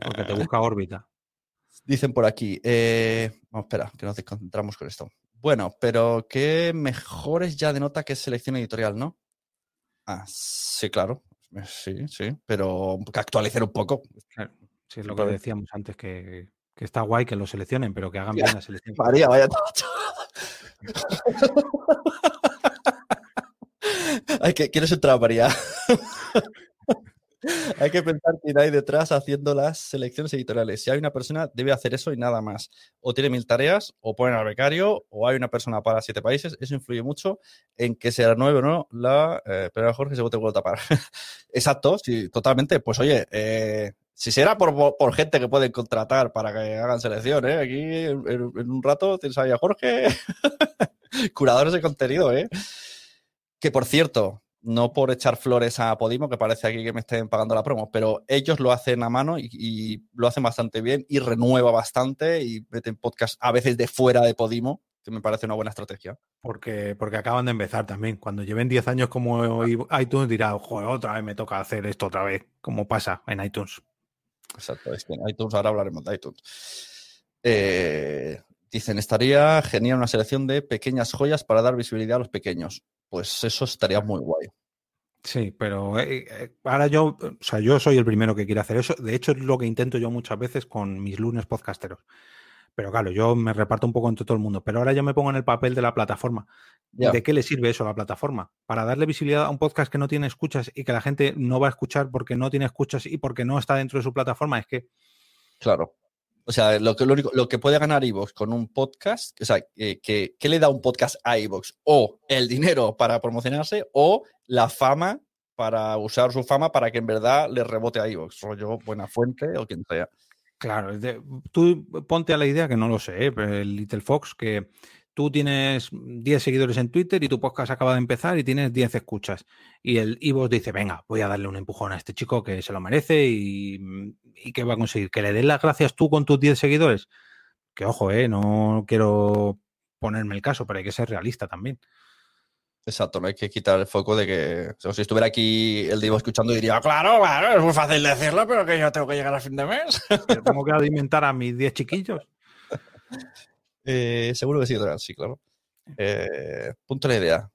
Porque te busca órbita. Dicen por aquí, eh, vamos, espera, que nos desconcentramos con esto. Bueno, pero que mejores ya denota que es selección editorial, ¿no? Ah, sí, claro. Eh, Sí, sí, pero que actualicen un poco. Claro, sí, es lo que decíamos antes, que, que está guay que lo seleccionen, pero que hagan bien la selección. María, vaya. Hay que, ¿Quieres entrar, María? hay que pensar quién hay detrás haciendo las selecciones editoriales. Si hay una persona, debe hacer eso y nada más. O tiene mil tareas, o ponen al becario, o hay una persona para siete países. Eso influye mucho en que se renueve o no la. Eh, pero Jorge se te vuelve a tapar. Exacto, sí, totalmente. Pues oye, eh, si será por, por- por gente que pueden contratar para que hagan selección, ¿eh? Aquí en, un rato tienes ahí a Jorge, curadores de contenido, ¿eh? Que por cierto, no por echar flores a Podimo, que parece aquí que me estén pagando la promo, pero ellos lo hacen a mano y, y lo hacen bastante bien y renueva bastante y meten podcast a veces de fuera de Podimo, que me parece una buena estrategia. Porque, porque acaban de empezar también. Cuando lleven 10 años como iTunes dirá, joder, otra vez me toca hacer esto otra vez, como pasa en iTunes. Exacto, es que en iTunes, ahora hablaremos de iTunes. Eh, dicen, estaría genial una selección de pequeñas joyas para dar visibilidad a los pequeños. Pues eso estaría muy guay. Sí, pero eh, eh, ahora yo, o sea, yo soy el primero que quiere hacer eso. De hecho, es lo que intento yo muchas veces con mis lunes podcasteros. Pero claro, yo me reparto un poco entre todo el mundo. Pero ahora yo me pongo en el papel de la plataforma. ¿De qué le sirve eso a la plataforma? Para darle visibilidad a un podcast que no tiene escuchas y que la gente no va a escuchar porque no tiene escuchas y porque no está dentro de su plataforma. Es que, Claro. O sea, lo que, lo único, lo que puede ganar Evox con un podcast, o sea, eh, que, ¿qué le da un podcast a Evox? O el dinero para promocionarse o la fama para usar su fama para que en verdad le rebote a Evox. Rollo Buena Fuente o quien sea. Claro, tú ponte a la idea que no lo sé, ¿eh? pero el Little Fox, que tú tienes 10 seguidores en Twitter y tu podcast acaba de empezar y tienes 10 escuchas. Y el Ivo dice, venga, voy a darle un empujón a este chico que se lo merece y, y que va a conseguir. Que le des las gracias tú con tus 10 seguidores. Que ojo, eh, no quiero ponerme el caso, pero hay que ser realista también. Exacto, no hay que quitar el foco de que o sea, si estuviera aquí el Divo escuchando diría, claro, claro, es muy fácil decirlo, pero que yo tengo que llegar a fin de mes. Pero tengo que alimentar a mis 10 chiquillos. Eh, seguro que sí, sí, claro. Eh, punto la idea.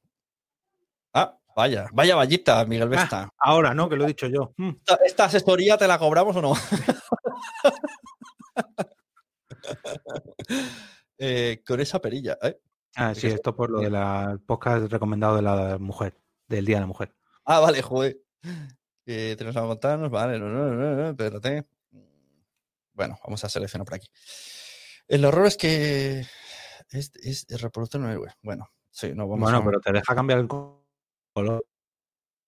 Ah, vaya, vaya vallita, Miguel Vesta. Ahora, ¿no? Que lo he dicho yo. Mm. ¿Esta, esta asesoría te la cobramos o no? Eh, con esa perilla, ¿eh? Ah, Es sí, esto por lo de la podcast recomendado de la mujer, del Día de la Mujer. Ah, vale, joder. Eh, tenemos que contarnos, vale, no, no, no, no, espérate. Bueno, vamos a seleccionar por aquí. El horror es que es, es el reproductor no es- Bueno, sí, no vamos Bueno, a... pero te deja cambiar el co- color.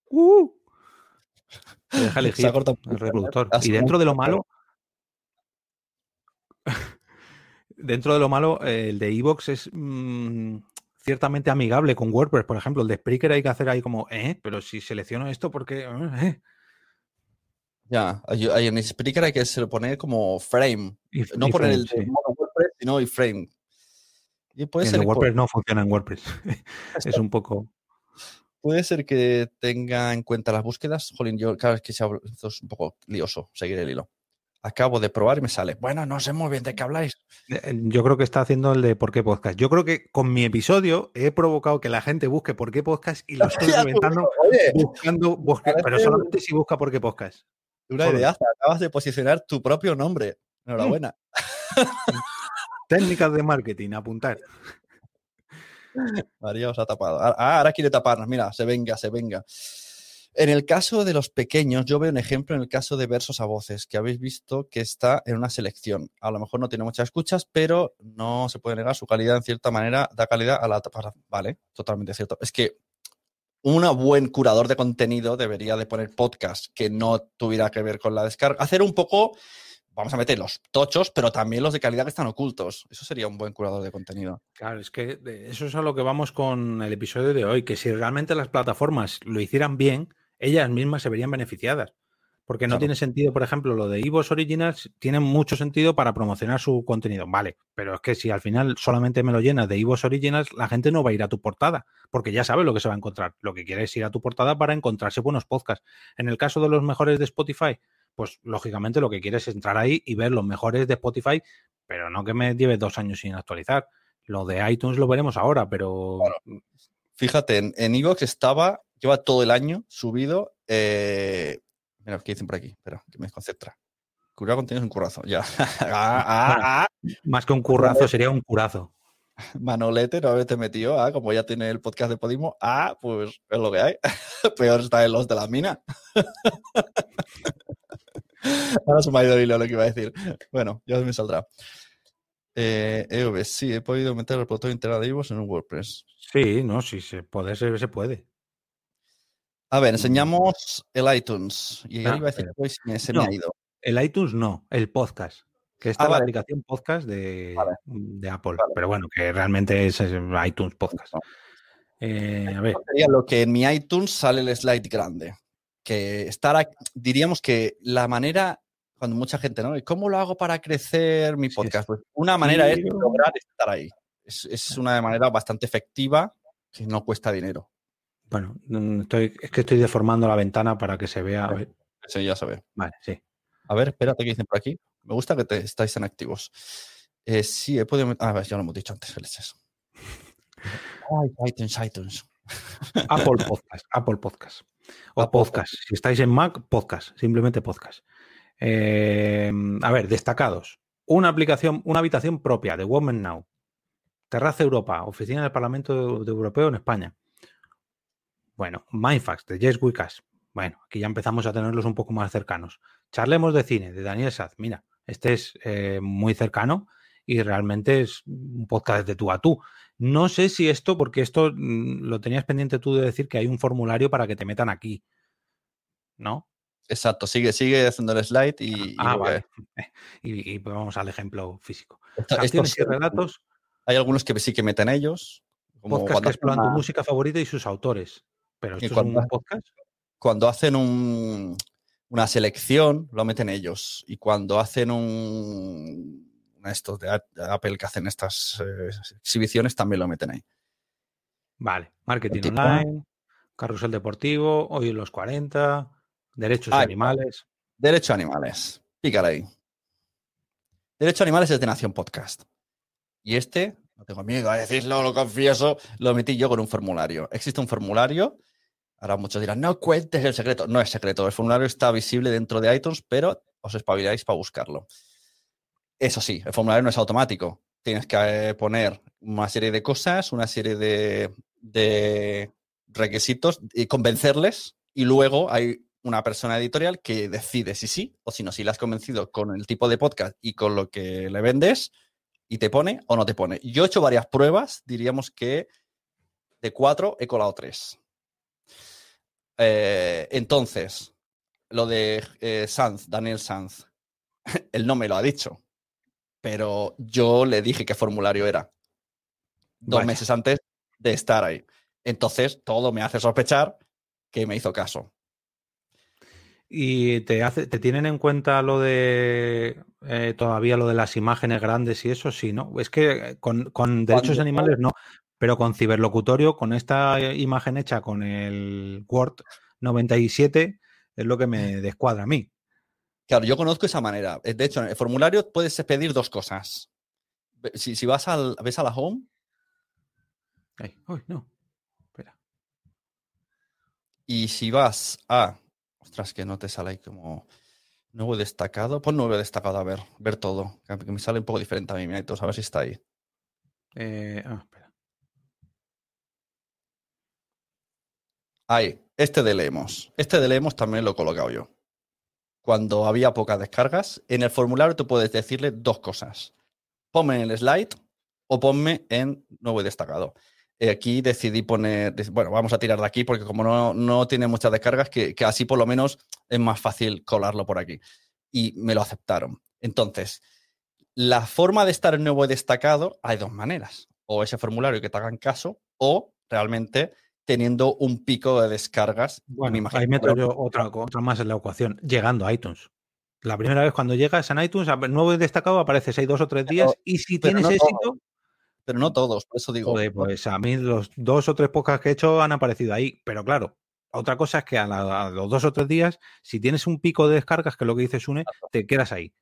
¡Uh! Te deja elegir un el reproductor. ¿eh? Ha Y dentro de lo malo, dentro de lo malo, eh, el de Evox es mm, ciertamente amigable con WordPress. Por ejemplo, el de Spreaker hay que hacer ahí como, ¿eh? Pero si selecciono esto, ¿por qué? ¿Eh? Ya, hay, hay en Spreaker hay que se lo poner como frame. Y- No y poner frame, el de sí. WordPress, sino el frame. Y puede El ser, por- WordPress no funciona en WordPress. es un poco. puede ser que tenga en cuenta las búsquedas. Jolín, yo cada vez que se abre- esto es un poco lioso seguir el hilo. Acabo de probar y me sale. Bueno, no sé muy bien de qué habláis. Eh, Yo creo que está haciendo el de por qué podcast. Yo creo que con mi episodio he provocado que la gente busque por qué podcast y lo estoy reventando Oye, buscando, busque- pero solamente si busca por qué podcast. una Solo. idea. Acabas de posicionar tu propio nombre. Enhorabuena. Técnicas de marketing, apuntar. María os ha tapado. Ah, ah, ahora quiere taparnos. Mira, se venga, se venga. En el caso de los pequeños, yo veo un ejemplo en el caso de Versos a Voces, que habéis visto que está en una selección. A lo mejor no tiene muchas escuchas, pero no se puede negar su calidad, en cierta manera, da calidad a la. Vale, totalmente cierto. Es que un buen curador de contenido debería de poner podcast que no tuviera que ver con la descarga. Hacer un poco, vamos a meter los tochos, pero también los de calidad que están ocultos. Eso sería un buen curador de contenido. Claro, es que eso es a lo que vamos con el episodio de hoy, que si realmente las plataformas lo hicieran bien, ellas mismas se verían beneficiadas. Porque no Claro. tiene sentido, por ejemplo, lo de Ivos Originals tiene mucho sentido para promocionar su contenido. Vale, pero es que si al final solamente me lo llenas de Ivos Originals, la gente no va a ir a tu portada, porque ya sabe lo que se va a encontrar. Lo que quiere es ir a tu portada para encontrarse buenos podcasts. En el caso de los mejores de Spotify, pues lógicamente lo que quieres es entrar ahí y ver los mejores de Spotify, pero no que me lleve dos años sin actualizar. Lo de iTunes lo veremos ahora, pero... Fíjate, en, en Evox estaba, lleva todo el año subido. Eh, mira, ¿qué dicen por aquí? Espera, que me desconcentra. Curar contenido es un currazo, ya. Ah, ah, ah. Más que un currazo, sería un curazo. Manolete, no haberte metido, ah, como ya tiene el podcast de Podimo, ah, pues es lo que hay. Peor está en los de la mina. Ahora se me ha ido el hilo lo que iba a decir. Bueno, ya me saldrá. Eh, EV, sí, he podido meter el repositorio interno de Ivos en un WordPress. Sí, no, sí, se puede, se, se puede. A ver, enseñamos el iTunes. Y Ah, ahí iba a decir, pues, se No. me ha ido. El iTunes no, el podcast. Que esta Ah, la vale. aplicación podcast de, Vale. de Apple. Vale. Pero bueno, que realmente es, es iTunes Podcast. No. Eh, a ver, Sería lo que en mi iTunes sale el slide grande. Que estar, aquí- diríamos que la manera, cuando mucha gente, ¿no? ¿Cómo lo hago para crecer mi Sí, podcast? Pues una manera es lograr estar ahí. Es, es una manera bastante efectiva que no cuesta dinero. Bueno, mm, estoy, es que estoy deformando la ventana para que se vea. Eso ya sabe. Vale, sí. A ver, espérate, ¿qué dicen por aquí? Me gusta que te, estáis tan activos. Eh, sí, he podido... Ah, ya lo hemos dicho antes, felices. Ay, iTunes, iTunes. Apple Podcast, Apple Podcast. O Apple podcast. Si estáis en Mac, podcast. Simplemente podcast. Eh, a ver, destacados. Una aplicación, una habitación propia de Women Now. Terraza Europa, oficina del Parlamento Europeo en España. Bueno, Mindfax de Jess Wikas. Bueno, aquí ya empezamos a tenerlos un poco más cercanos. Charlemos de cine de Daniel Saz. Mira, este es eh, muy cercano y realmente es un podcast de tú a tú. No sé si esto, porque esto mm, lo tenías pendiente tú de decir que hay un formulario para que te metan aquí. ¿No? Exacto, sigue, sigue haciendo el slide y... y ah, lo que- vale. Y, y vamos al ejemplo físico. Esto- Canciones estos- y relatos, Hay algunos que sí que meten ellos. Como podcast que exploran tu música favorita y sus autores. Pero esto es cuando- un podcast. cuando hacen un- una selección, lo meten ellos. Y cuando hacen un. Estos de Apple que hacen estas eh, exhibiciones, también lo meten ahí. Vale, marketing tipo- online, carrusel deportivo, hoy en los 40, derechos animales. Derecho a animales. Pícala ahí. Derecho a animales es de Nación Podcast. Y este, no tengo miedo a decirlo, lo confieso, lo metí yo con un formulario. Existe un formulario. Ahora muchos dirán, no cuentes el secreto. No es secreto. El formulario está visible dentro de iTunes, pero os espabiláis para buscarlo. Eso sí, el formulario no es automático. Tienes que eh, poner una serie de cosas, una serie de, requisitos y convencerles. Y luego hay una persona editorial que decide si sí o si no, si la has convencido con el tipo de podcast y con lo que le vendes y te pone o no te pone. Yo he hecho varias pruebas, diríamos que de cuatro he colado tres. Eh, entonces, lo de eh, Sanz, Daniel Sanz, él no me lo ha dicho, pero yo le dije qué formulario era dos Vaya. meses antes de estar ahí. Entonces, todo me hace sospechar que me hizo caso. Y te hace, te tienen en cuenta lo de eh, todavía lo de las imágenes grandes y eso, sí, ¿no? Es que con, con derechos animales no, pero con ciberlocutorio, con esta imagen hecha con el Word 97, es lo que me descuadra a mí. Claro, yo conozco esa manera. Eh, De hecho, en el formulario puedes pedir dos cosas. Si, si vas al, ves a la home Ay, uy, no. Espera. y si vas a. Ostras, que no te sale ahí como nuevo destacado. Pon nuevo destacado a ver, ver todo. Que me sale un poco diferente a mí, mira, a ver si está ahí. Eh, ah, espera. Ahí, este de Leemos. Este de Leemos también lo he colocado yo. Cuando había pocas descargas, en el formulario tú puedes decirle dos cosas. Ponme en el slide o ponme en nuevo y destacado. Eh, aquí decidí poner, bueno, vamos a tirar de aquí porque como no, no tiene muchas descargas, que, que así por lo menos es más fácil colarlo por aquí. Y me lo aceptaron. Entonces, la forma de estar en nuevo y destacado hay dos maneras. O ese formulario que te hagan caso o realmente teniendo un pico de descargas. Bueno, me imagino ahí meto yo otra, otra más en la ecuación, llegando a iTunes. La primera vez cuando llegas en iTunes, nuevo y destacado, apareces ahí dos o tres días y si tienes no éxito, Pero no todos, por eso digo. joder, pues a mí los dos o tres podcasts que he hecho han aparecido ahí, pero claro, Otra cosa es que a, la- a los dos o tres días, si tienes un pico de descargas, que es lo que dice Sune, te quedas ahí.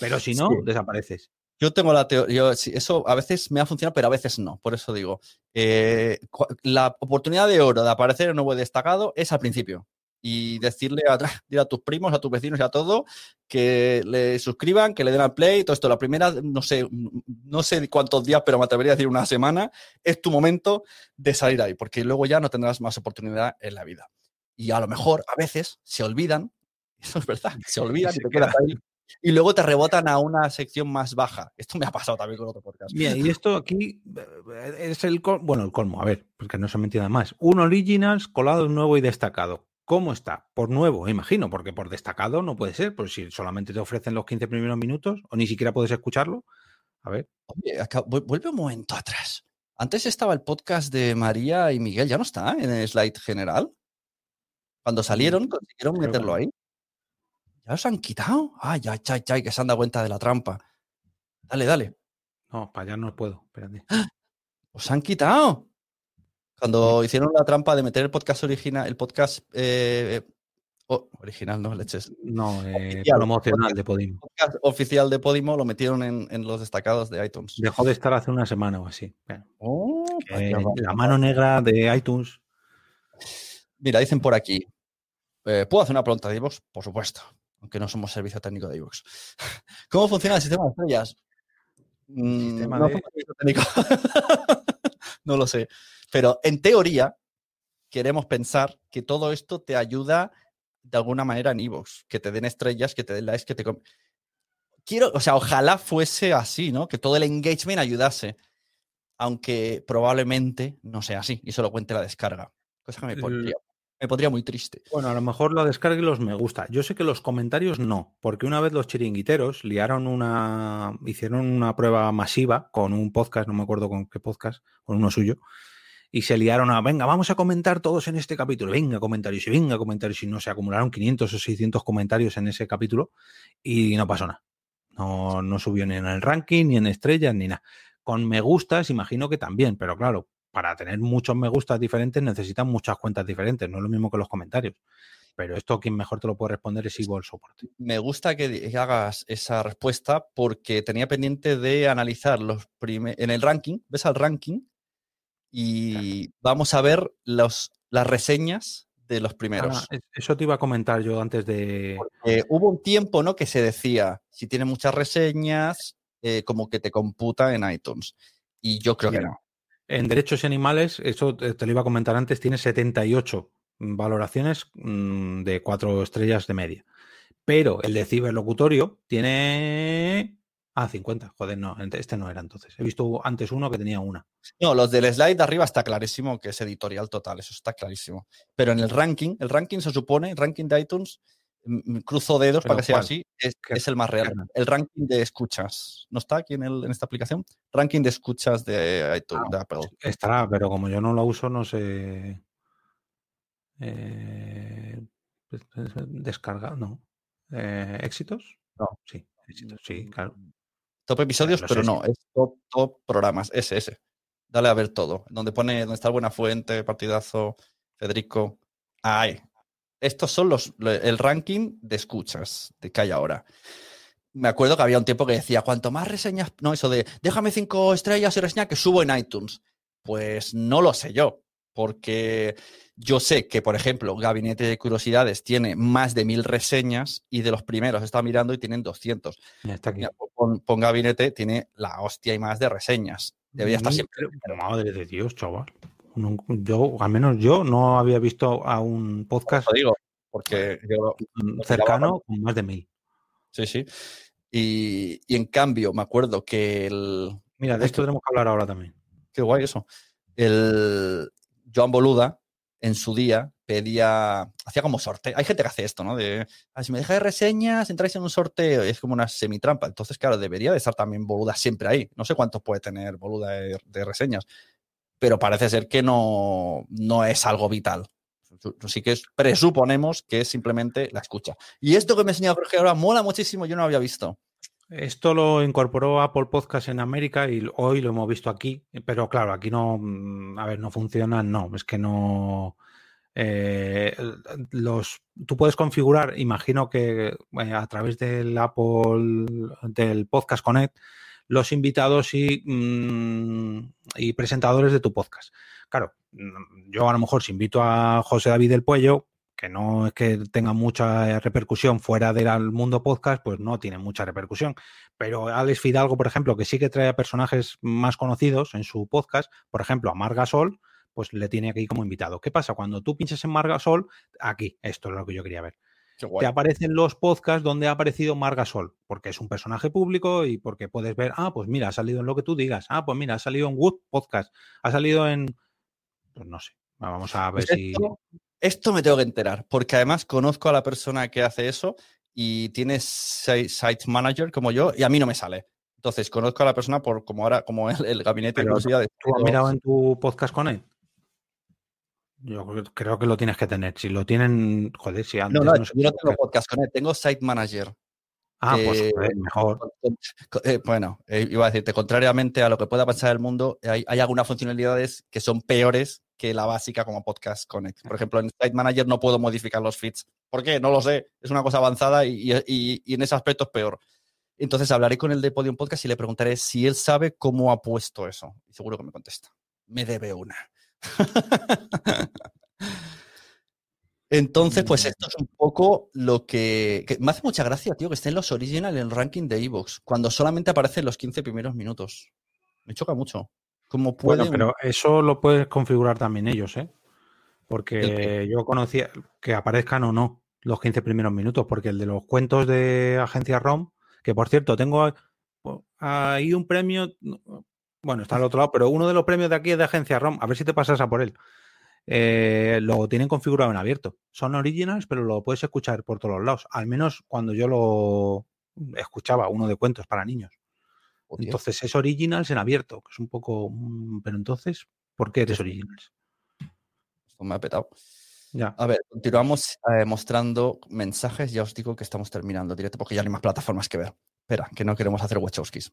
Pero si no, Sí. desapareces. Yo tengo la teoría, eso a veces me ha funcionado, pero a veces no. Por eso digo, eh, la oportunidad de oro de aparecer en un web destacado es al principio. Y decirle a, tus primos, a tus vecinos y a todo que le suscriban, que le den al play, todo esto. La primera, no sé, no sé cuántos días, pero me atrevería a decir una semana, es tu momento de salir ahí, porque luego ya no tendrás más oportunidad en la vida. Y a lo mejor a veces se olvidan, eso es verdad, se olvidan Se y te quedas ahí. Y luego te rebotan a una sección más baja. Esto me ha pasado también con otro podcast. Mira, y esto aquí eh, es el bueno, el colmo, a ver, porque no se me entienda más. Un Originals colado nuevo y destacado. ¿Cómo está? Por nuevo, imagino, porque por destacado no puede ser, pues si solamente te ofrecen los 15 primeros minutos o ni siquiera puedes escucharlo. A ver, Oye, acá- vu- vuelve un momento atrás. Antes estaba el podcast de María y Miguel, ya no está en el slide general. Cuando salieron, consiguieron meterlo ahí. ¿Ya los han quitado? Ay, ay, ay, ay, que se han dado cuenta de la trampa. Dale, dale. no, para allá no puedo, espérate. ¡Os han quitado! Cuando hicieron la trampa de meter el podcast original, el podcast eh, eh, oh, original, no leches. No, eh, Oficial, promocional de Podimo. podcast oficial de Podimo lo metieron en, en los destacados de iTunes. Dejó de estar hace una semana o así. Oh, vaya. la mano negra de iTunes. Mira, dicen por aquí. eh, ¿Puedo hacer una pregunta de? Por supuesto, aunque no somos servicio técnico de iVoox. ¿Cómo funciona el sistema de estrellas? Mm, Sistema no de- técnico. no lo sé. Pero en teoría, queremos pensar que todo esto te ayuda de alguna manera en iVoox. Que te den estrellas, que te den likes, que te... Quiero, o sea, ojalá fuese así, ¿no? Que todo el engagement ayudase. Aunque probablemente no sea así y solo cuente la descarga. Cosa que me pondría, me pondría muy triste. Bueno, a lo mejor la descarga y los me gusta. Yo sé que los comentarios no, porque una vez los chiringuiteros liaron una, hicieron una prueba masiva con un podcast, no me acuerdo con qué podcast, con uno suyo, y se liaron a, venga, vamos a comentar todos en este capítulo, venga comentarios y venga comentarios, y no se acumularon 500 o 600 comentarios en ese capítulo y no pasó nada. No, no subió ni en el ranking, ni en estrellas, ni nada. Con me gustas, imagino que también, pero claro, para tener muchos me gustas diferentes necesitan muchas cuentas diferentes, no es lo mismo que los comentarios. Pero esto quien mejor te lo puede responder es Ivo el soporte. Me gusta que hagas esa respuesta porque tenía pendiente de analizar los en el ranking, ves al ranking y vamos a ver los, las reseñas de los primeros. Ah, es- eso te iba a comentar yo antes de... Hubo un tiempo ¿no? que se decía, si tiene muchas reseñas, eh, como que te computa en iTunes. Y yo creo que no. En derechos y animales, eso te, lo iba a comentar antes, tiene 78 valoraciones mm, de cuatro estrellas de media. Pero el de ciberlocutorio tiene... Ah, 50. Joder, no, este no era entonces. He visto antes uno que tenía una. No, los del slide de arriba está clarísimo que es editorial total, eso está clarísimo. Pero en el ranking, el ranking se supone, el ranking de iTunes, cruzo dedos ¿Pero para que sea así, es, ¿Qué- es el más real. El ranking de escuchas. ¿No está aquí en, el- en esta aplicación? Ranking de escuchas de iTunes, Ah, de Apple. Estará, pero como yo no lo uso, no sé. Eh, descarga, no. Eh, ¿Éxitos? No. Sí, éxitos, sí, claro. Top episodios, pero no, es top, top programas, ese, ese. Dale a ver todo. Donde pone, donde está Buena Fuente, Partidazo, Federico. Ay, estos son los, lo- el ranking de escuchas de que hay ahora. Me acuerdo que había un tiempo que decía, cuanto más reseñas, no, eso de déjame cinco estrellas y reseña que subo en iTunes. Pues no lo sé yo, porque yo sé que, por ejemplo, Gabinete de Curiosidades tiene más de mil reseñas y de los primeros está mirando y tienen 200. Mira, está aquí. Mira, pon, pon Gabinete, tiene la hostia y más de reseñas. Debería estar siempre. Madre de Dios, chaval. No- Yo, al menos yo, no había visto a un podcast digo, porque yo, mm, cercano con más de mil. sí, sí. Y, y en cambio, me acuerdo que el. Mira, de esto tenemos que hablar ahora también. Qué guay eso. El Joan Boluda, en su día, pedía. Hacía como sorteo. Hay gente que hace esto, ¿no? De. "Ah, si me dejáis reseñas, entráis en un sorteo. Es como una semitrampa. Entonces, claro, debería de estar también Boluda siempre ahí. No sé cuántos puede tener Boluda de, de reseñas. Pero parece ser que no, no es algo vital. Así que es- presuponemos que es simplemente la escucha. Y esto que me enseña Jorge ahora mola muchísimo, yo no lo había visto. Esto lo incorporó Apple Podcast en América y hoy lo hemos visto aquí, pero claro, aquí no, mm, a ver, no funciona, no, es que no, eh, los, tú puedes configurar, imagino que eh, a través del Apple, del Podcast Connect, los invitados y, mm, y presentadores de tu podcast. Claro, mm, yo a lo mejor si invito a José David del Puello, que no es que tenga mucha repercusión fuera del mundo podcast, pues no tiene mucha repercusión. Pero Alex Fidalgo, por ejemplo, que sí que trae a personajes más conocidos en su podcast, por ejemplo, a Marga Sol, pues le tiene aquí como invitado. ¿Qué pasa? Cuando tú pinches en Margasol, aquí, esto es lo que yo quería ver. Te aparecen los podcasts donde ha aparecido Margasol, porque es un personaje público y porque puedes ver, ah, pues mira, ha salido en lo que tú digas, ah, pues mira, ha salido en Wood Podcast, ha salido en, pues no sé, vamos a ver pues si... Esto, me tengo que enterar, porque además conozco a la persona que hace eso y tiene site manager como yo y a mí no me sale. Entonces, conozco a la persona por como ahora, como el, gabinete de curiosidades. ¿Tú has mirado en tu podcast con él? Yo creo que lo tienes que tener. Si lo tienen, joder, si antes. No, no, yo no tengo podcast con él, tengo Site Manager. Ah, pues mejor. Eh, bueno, eh, iba a decirte, contrariamente a lo que pueda pasar el mundo, hay, algunas funcionalidades que son peores que la básica como Podcast Connect. Por ejemplo, en Site Manager no puedo modificar los feeds. ¿Por qué? No lo sé. Es una cosa avanzada y, y en ese aspecto es peor. Entonces hablaré con el de Podium Podcast y le preguntaré si él sabe cómo ha puesto eso. Y seguro que me contesta. Me debe una. Entonces, pues mm. esto es un poco lo que, Me hace mucha gracia, tío, que estén los original en el ranking de Evox, cuando solamente aparecen los 15 primeros minutos. Me choca mucho. ¿Cómo Bueno, pero eso lo puedes configurar también ellos, ¿eh? Porque yo conocía que aparezcan o no los 15 primeros minutos, porque el de los cuentos de Agencia ROM, que por cierto, tengo ahí un premio, bueno, está al otro lado, pero uno de los premios de aquí es de Agencia ROM. A ver si te pasas a por él. Eh, lo tienen configurado en abierto. Son originals, pero lo puedes escuchar por todos los lados. Al menos cuando yo lo escuchaba, uno de cuentos para niños. Entonces es originals en abierto, que es un poco. Mm, pero entonces, ¿por qué eres originals? Esto me ha petado. Ya. A ver, continuamos eh, mostrando mensajes. Ya os digo que estamos terminando directo porque ya no hay más plataformas que ver. Espera, que no queremos hacer Wachowskis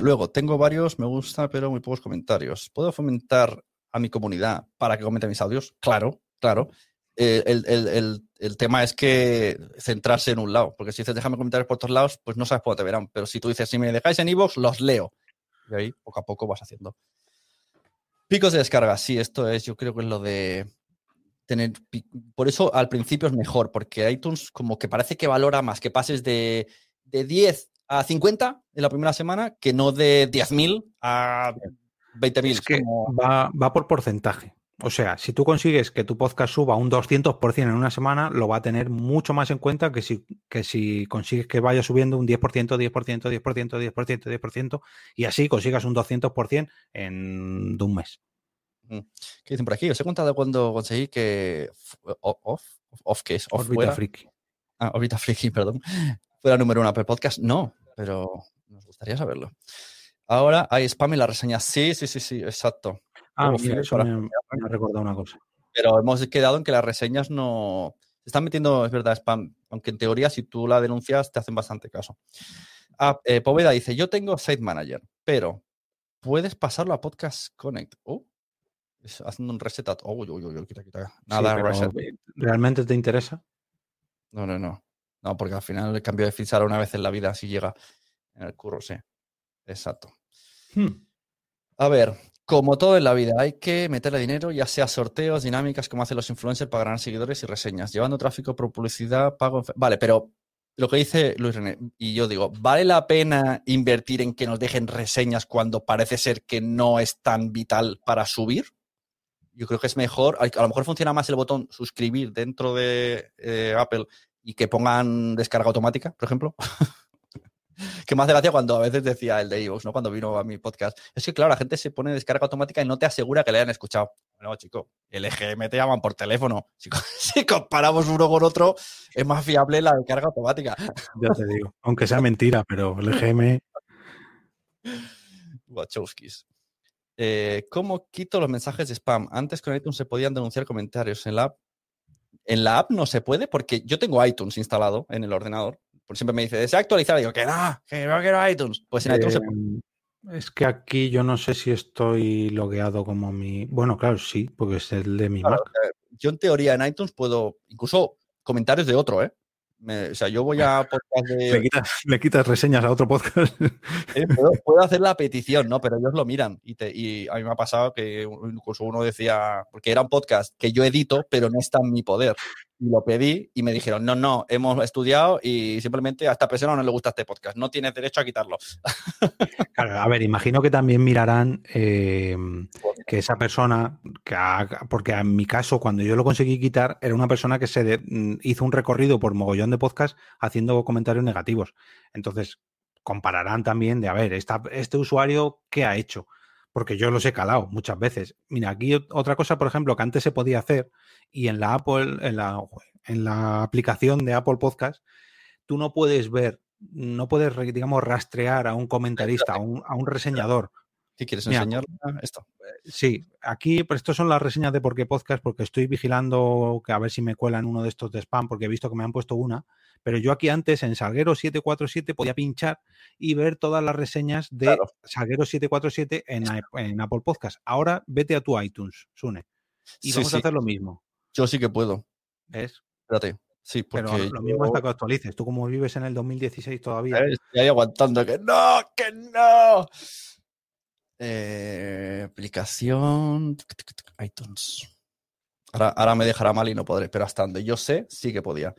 luego, tengo varios, me gusta, pero muy pocos comentarios. ¿Puedo fomentar a mi comunidad para que comente mis audios? Claro, claro. Eh, el, tema es que centrarse en un lado, porque si dices déjame comentarios por otros lados, pues no sabes por te verán. Pero si tú dices, si me dejáis en iVoox, los leo. Y ahí poco a poco vas haciendo. Picos de descarga, sí, esto es, yo creo que es lo de tener. Por eso al principio es mejor, porque iTunes como que parece que valora más que pases de, de 10 a 50 en la primera semana que no de 10.000 a 20.000. Es que va, va, por porcentaje. O sea, si tú consigues que tu podcast suba un 200% en una semana, lo va a tener mucho más en cuenta que si, que si consigues que vaya subiendo un 10%, 10%, 10%, 10%, 10%, 10%, y así consigas un 200% en un mes. ¿Qué dicen por aquí? Os he contado cuando conseguí que off, off, ¿qué es? Off Orbita Friki. Ah, Orbita Friki, perdón. Fuera número uno per podcast. No, pero nos gustaría saberlo. Ahora hay spam y la reseña. Sí, sí, sí, sí, exacto. Ah, mira, eso me, me, ha recordado una cosa. Pero hemos quedado en que las reseñas no... Se están metiendo, es verdad, spam. Aunque en teoría, si tú la denuncias, te hacen bastante caso. Ah, eh, Poveda dice, yo tengo Site Manager, pero puedes pasarlo a Podcast Connect. Oh, haciendo un reset. Oh, uy, uy, quita, quita. Nada, reset. ¿Realmente te interesa? No, no, no. No, porque al final el cambio de feed una vez en la vida, si llega en el curro, sí. Exacto. Hmm. A ver, como todo en la vida, hay que meterle dinero, ya sea sorteos, dinámicas, como hacen los influencers para ganar seguidores y reseñas, llevando tráfico por publicidad, pago. Vale, pero lo que dice Luis René, y yo digo, ¿vale la pena invertir en que nos dejen reseñas cuando parece ser que no es tan vital para subir? Yo creo que es mejor, a lo mejor funciona más el botón suscribir dentro de eh, Apple y que pongan descarga automática, por ejemplo. que me hace gracia cuando a veces decía el de Evox, ¿no? Cuando vino a mi podcast. Es que, claro, la gente se pone descarga automática y no te asegura que le hayan escuchado. Bueno, chico, el EGM te llaman por teléfono. Si, comparamos uno con otro, es más fiable la descarga automática. Ya te digo, aunque sea mentira, pero el EGM. Wachowskis. Eh, ¿Cómo quito los mensajes de spam? Antes con iTunes se podían denunciar comentarios. En la app en la app no se puede porque yo tengo iTunes instalado en el ordenador. Por siempre me dice, desea actualizar. Y digo, que no, que no quiero iTunes. Pues en iTunes se puede. Em, Es que aquí yo no sé si estoy logueado como mi. Bueno, claro, sí, porque es el de mi Claro, Mac. eh, yo en teoría en iTunes puedo, incluso comentarios de otro, ¿eh? Me- o sea, yo voy a podcast Le de... quitas, le quitas reseñas a otro podcast. eh, puedo, puedo hacer la petición, ¿no? Pero ellos lo miran. Y, te- y a mí me ha pasado que incluso uno decía, porque era un podcast que yo edito, pero no está en mi poder. Y lo pedí y me dijeron, no, no, hemos estudiado y simplemente a esta persona no le gusta este podcast. No tienes derecho a quitarlo. Claro, a ver, imagino que también mirarán eh, que esa persona, que ha- porque en mi caso, cuando yo lo conseguí quitar, era una persona que se de- mm, hizo un recorrido por mogollón de podcast haciendo comentarios negativos. Entonces, compararán también de, a ver, esta- este usuario, ¿qué ha hecho? Porque yo los he calado muchas veces. Mira, aquí ot- otra cosa, por ejemplo, que antes se podía hacer y en la Apple, en la, en la aplicación de Apple Podcast, tú no puedes ver, no puedes, digamos, rastrear a un comentarista, a un, a un reseñador. ¿Qué quieres enseñar? Esto. Sí, aquí, pero estos son las reseñas de por qué podcast, porque estoy vigilando que a ver si me cuelan uno de estos de spam, porque he visto que me han puesto una. Pero yo aquí antes en Salguero 747 podía pinchar y ver todas las reseñas de Claro. Salguero 747 en, en Apple Podcast. Ahora vete a tu iTunes, Sune. Y Sí, vamos a hacer lo mismo. Yo sí que puedo. ¿Ves? Espérate. Sí, porque Pero lo yo- mismo hasta que actualices. Tú como vives en el 2016 todavía. Eh, Estoy ahí aguantando que no, que no. Eh, aplicación iTunes. Ahora, ahora me dejará mal y no podré, pero hasta donde yo sé, sí que podía.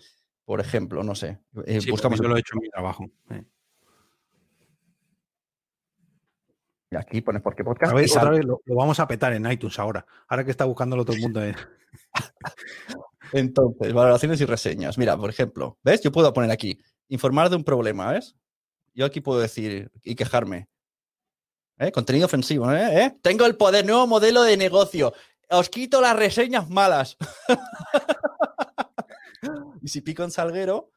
Por ejemplo, no sé. eh, Sí, buscamos yo lo he hecho en mi trabajo. eh. y aquí, pones por qué podcast. A ver, y sale. otra vez lo, lo vamos a petar en iTunes ahora. Ahora que está buscándolo todo el mundo. eh. Entonces, valoraciones y reseñas. Mira, por ejemplo, ¿ves? Yo puedo poner aquí, informar de un problema, ¿ves? Yo aquí puedo decir y quejarme. ¿Eh? Contenido ofensivo, ¿eh? ¿Eh? Tengo el poder, nuevo modelo de negocio. Os quito las reseñas malas. y si pico en Salguero,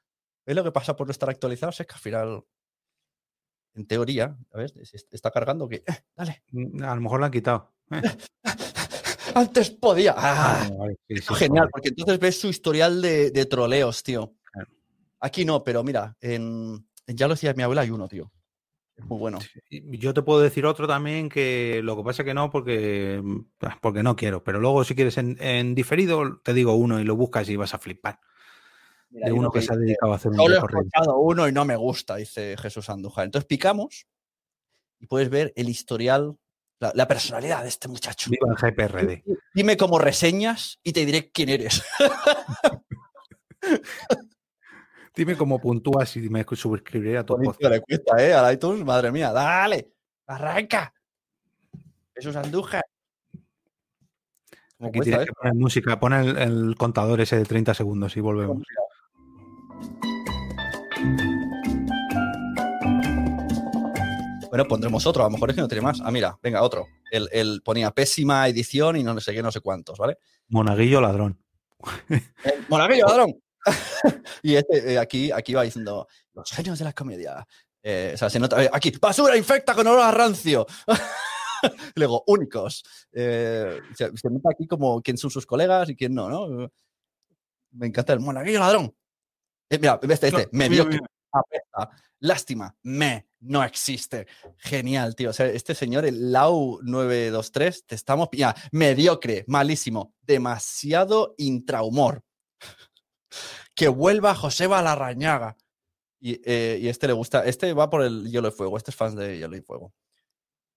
¿ves lo que pasa por no estar actualizados? Es que al final, en teoría. Es- Está cargando que... eh, dale. Mm, A lo mejor lo han quitado. Eh. Antes podía. ¡Ah! Vale, vale, sí, sí, Genial, vale. porque entonces ves su historial de, de troleos, tío. Claro. Aquí no, pero mira, en, en ya lo decía mi abuela, hay uno, tío. Es muy bueno. Yo te puedo decir otro también que lo que pasa que no porque, ah, porque no quiero, pero luego si quieres en, en diferido te digo uno y lo buscas y vas a flipar. Mira, De uno que se ha dedicado a hacer un Solo he uno y no me gusta, dice Jesús Andújar. Entonces picamos y puedes ver el historial, la, la personalidad de este muchacho. Viva el GPRD. Dime cómo reseñas y te diré quién eres. Dime cómo puntúas y me suscribiré a tu podcast. le cuesta, ¿eh? Al iTunes, madre mía. Dale, arranca. Jesús Andújar. ¿Cómo Aquí cuesta, tienes eh? que poner música, pon el, el contador ese de 30 segundos y volvemos. Bueno, pondremos otro, a lo mejor es que no tiene más. Ah, mira, venga, otro. El, el ponía pésima edición y no sé qué, no sé cuántos, ¿vale? Monaguillo ladrón. El Monaguillo, ladrón. y este, eh, aquí, aquí va diciendo, los genios de la comedia. Eh, o sea, se nota, eh, aquí, basura infecta con olor a rancio. Luego, únicos. Eh, se, se nota aquí como quién son sus colegas y quién no, ¿no? Me encanta el monaguillo ladrón. Eh, mira, este, este, mediocre, lástima, me, no existe. Genial, tío. O sea, este señor, el Lau 923, te estamos. Ya, mediocre, malísimo, demasiado intrahumor. Que vuelva Joseba Larrañaga. Y, eh, y este le gusta. Este va por el Hielo y Fuego. Este es fan de Hielo y Fuego.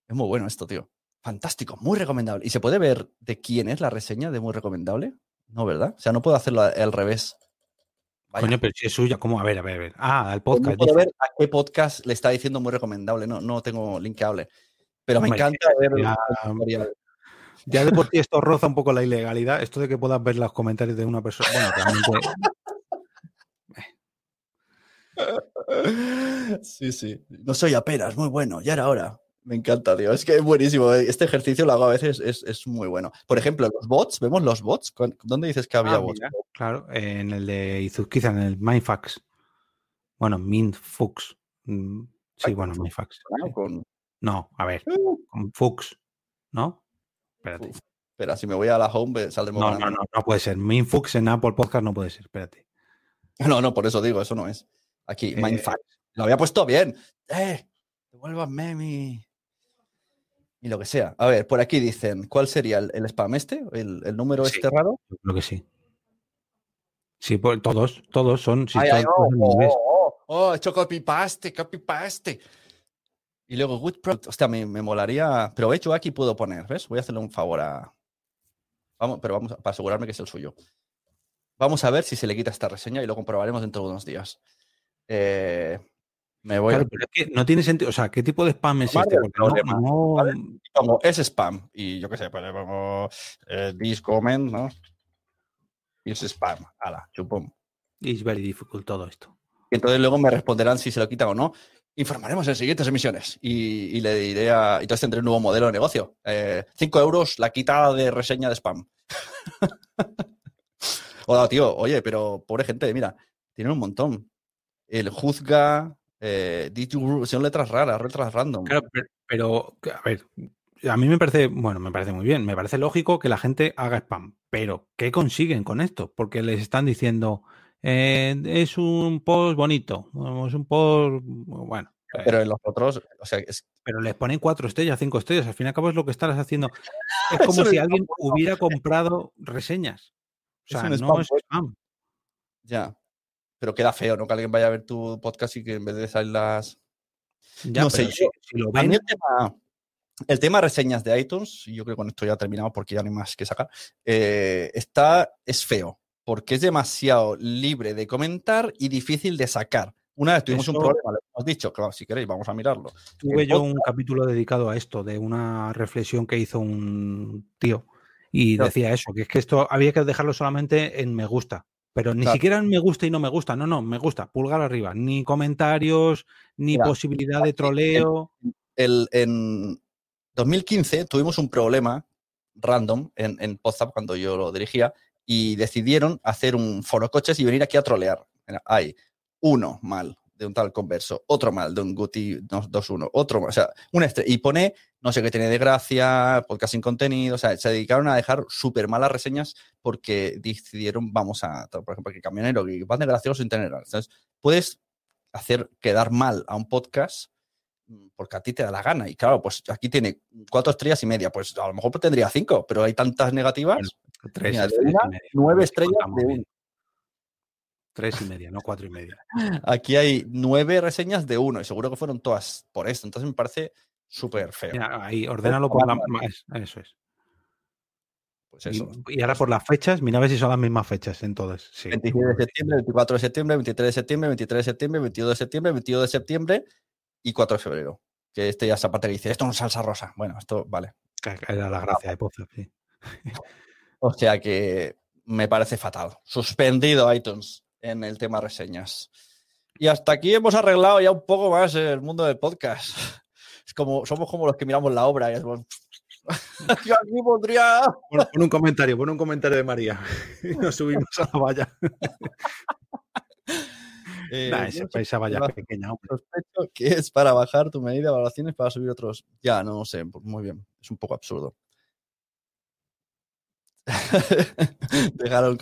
Es muy bueno esto, tío. Fantástico, muy recomendable. ¿Y se puede ver de quién es la reseña de muy recomendable? No, ¿verdad? O sea, no puedo hacerlo al revés. Vaya. Coño, pero si es suya, ¿cómo? A ver, a ver, a ver. Ah, al Pues no podcast. puedo ver a qué podcast le está diciendo muy recomendable. No, no tengo linkeable. Pero me encanta ver ya- de por sí esto roza un poco la ilegalidad. Esto de que puedas ver los comentarios de una persona. Bueno, realmente. Sí, sí. No soy apenas, muy bueno. Ya era hora. Me encanta, tío. Es que es buenísimo. Este ejercicio lo hago a veces, es, es muy bueno. Por ejemplo, los bots, ¿vemos los bots? ¿Con- ¿Dónde dices que había Ah, bots? mira, claro, en el de Izuzquiza, en el Mindfax. Bueno, Mindfux. Mm, Sí, bueno, Mindfax. ¿no? sí. Con- No, a ver, con Fux, ¿no? Espérate. Uf, Espera, si me voy a la home, saldremos No, no, ganando. no, no puede ser. Mindfux en Apple Podcast no puede ser, espérate. No, no, por eso digo, eso no es. Aquí, Eh. Lo había puesto bien. ¡Eh! Devuélvanme mi. Y lo que sea. A ver, por aquí dicen, ¿cuál sería el, el spam este? ¿El, el número Sí. este raro? Yo creo que sí. Sí, pues todos, todos son. Ay, ay, oh, oh, oh, oh, he hecho copy paste, copy paste. Y luego good product. Hostia, me, me molaría. Pero de hecho aquí puedo poner, ¿ves? Voy a hacerle un favor a. Vamos, pero vamos para asegurarme que es el suyo. Vamos a ver si se le quita esta reseña y lo comprobaremos dentro de unos días. Eh, me voy Claro, pero es que no tiene sentido. O sea, ¿qué tipo de spam es Tomar este? es spam. Y yo qué sé, pues le pongo eh, this comment, ¿no? Y es spam. Ala, chupum. It's very difficult todo esto. Y entonces luego me responderán si se lo quitan o no. Informaremos en siguientes emisiones. Y, y le diré a. y Entonces tendré un nuevo modelo de negocio. 5 euros la quita de reseña de spam. Hola, tío. Oye, pero pobre gente, mira, tienen un montón. El juzga. Eh, son letras raras, letras random. Claro, pero, pero, a ver, a mí me parece, bueno, me parece muy bien, me parece lógico que la gente haga spam, pero ¿qué consiguen con esto? Porque les están diciendo, eh, es un post bonito, es un post, bueno, eh, Pero en los otros, o sea, es, pero les ponen cuatro estrellas, cinco estrellas, al fin y al cabo es lo que estás haciendo. Es como si alguien hubiera comprado reseñas. O sea, no spam es spam. ya. Pero queda feo, ¿no? Que alguien vaya a ver tu podcast y que en vez de salir las. Ya, No sé, yo- si lo ven, el tema, el tema reseñas de iTunes, y yo creo que con esto ya terminado porque ya no hay más que sacar, eh, está, es feo, porque es demasiado libre de comentar y difícil de sacar. Una vez tuvimos un problema, lo hemos dicho, que si queréis vamos a mirarlo. Tuve yo un capítulo dedicado a esto, de una reflexión que hizo un tío y Claro. decía eso, que es que esto había que dejarlo solamente en me gusta, pero ni Claro. siquiera me gusta y no me gusta, no, no, me gusta, pulgar arriba, ni comentarios, ni Mira, posibilidad de el- troleo. El, en 2015 tuvimos un problema random en, en cuando yo lo dirigía y decidieron hacer un foro coches y venir aquí a trolear. Hay uno mal de un tal converso, otro mal de un Guti 2.1, otro mal, o sea, un estre y pone no sé qué tiene de gracia, podcast sin contenido, o sea, se dedicaron a dejar súper malas reseñas porque decidieron, vamos a, por ejemplo, que camionero, que van de gracioso sin tener. Entonces, puedes hacer quedar mal a un podcast mm, porque a ti te da la gana. Y claro, pues aquí tiene cuatro estrellas y media. Pues a lo mejor tendría cinco, pero hay tantas negativas. Bueno, Tres, Mira, estrellas media, nueve si estrellas de. Tres y media, no cuatro y media. Aquí hay nueve reseñas de uno y seguro que fueron todas por esto. Entonces me parece súper feo. Mira, ahí, ordénalo por la, más, eso es. Pues eso. Y, y ahora por las fechas, mira a ver si son las mismas fechas en todas. Sí. 26 de septiembre, 24 de septiembre, 23 de septiembre, 23 de septiembre, 22 de septiembre, 22 de septiembre y 4 de febrero. Que este ya Zapatero dice, esto no es salsa rosa. Bueno, esto vale. Era la gracia de Pozo, sí. O sea que me parece fatal. Suspendido iTunes en el tema reseñas. Y hasta aquí hemos arreglado ya un poco más el mundo del podcast. Es como, somos como los que miramos la obra y es como, Yo aquí podría. Pon, pon un comentario, pon un comentario de María. Y nos subimos a la valla. Eh, Nah, esa valla pequeña, sospecho que es para bajar tu medida de evaluaciones para subir otros. Ya, no sé, pues muy bien. Es un poco absurdo. Dejaron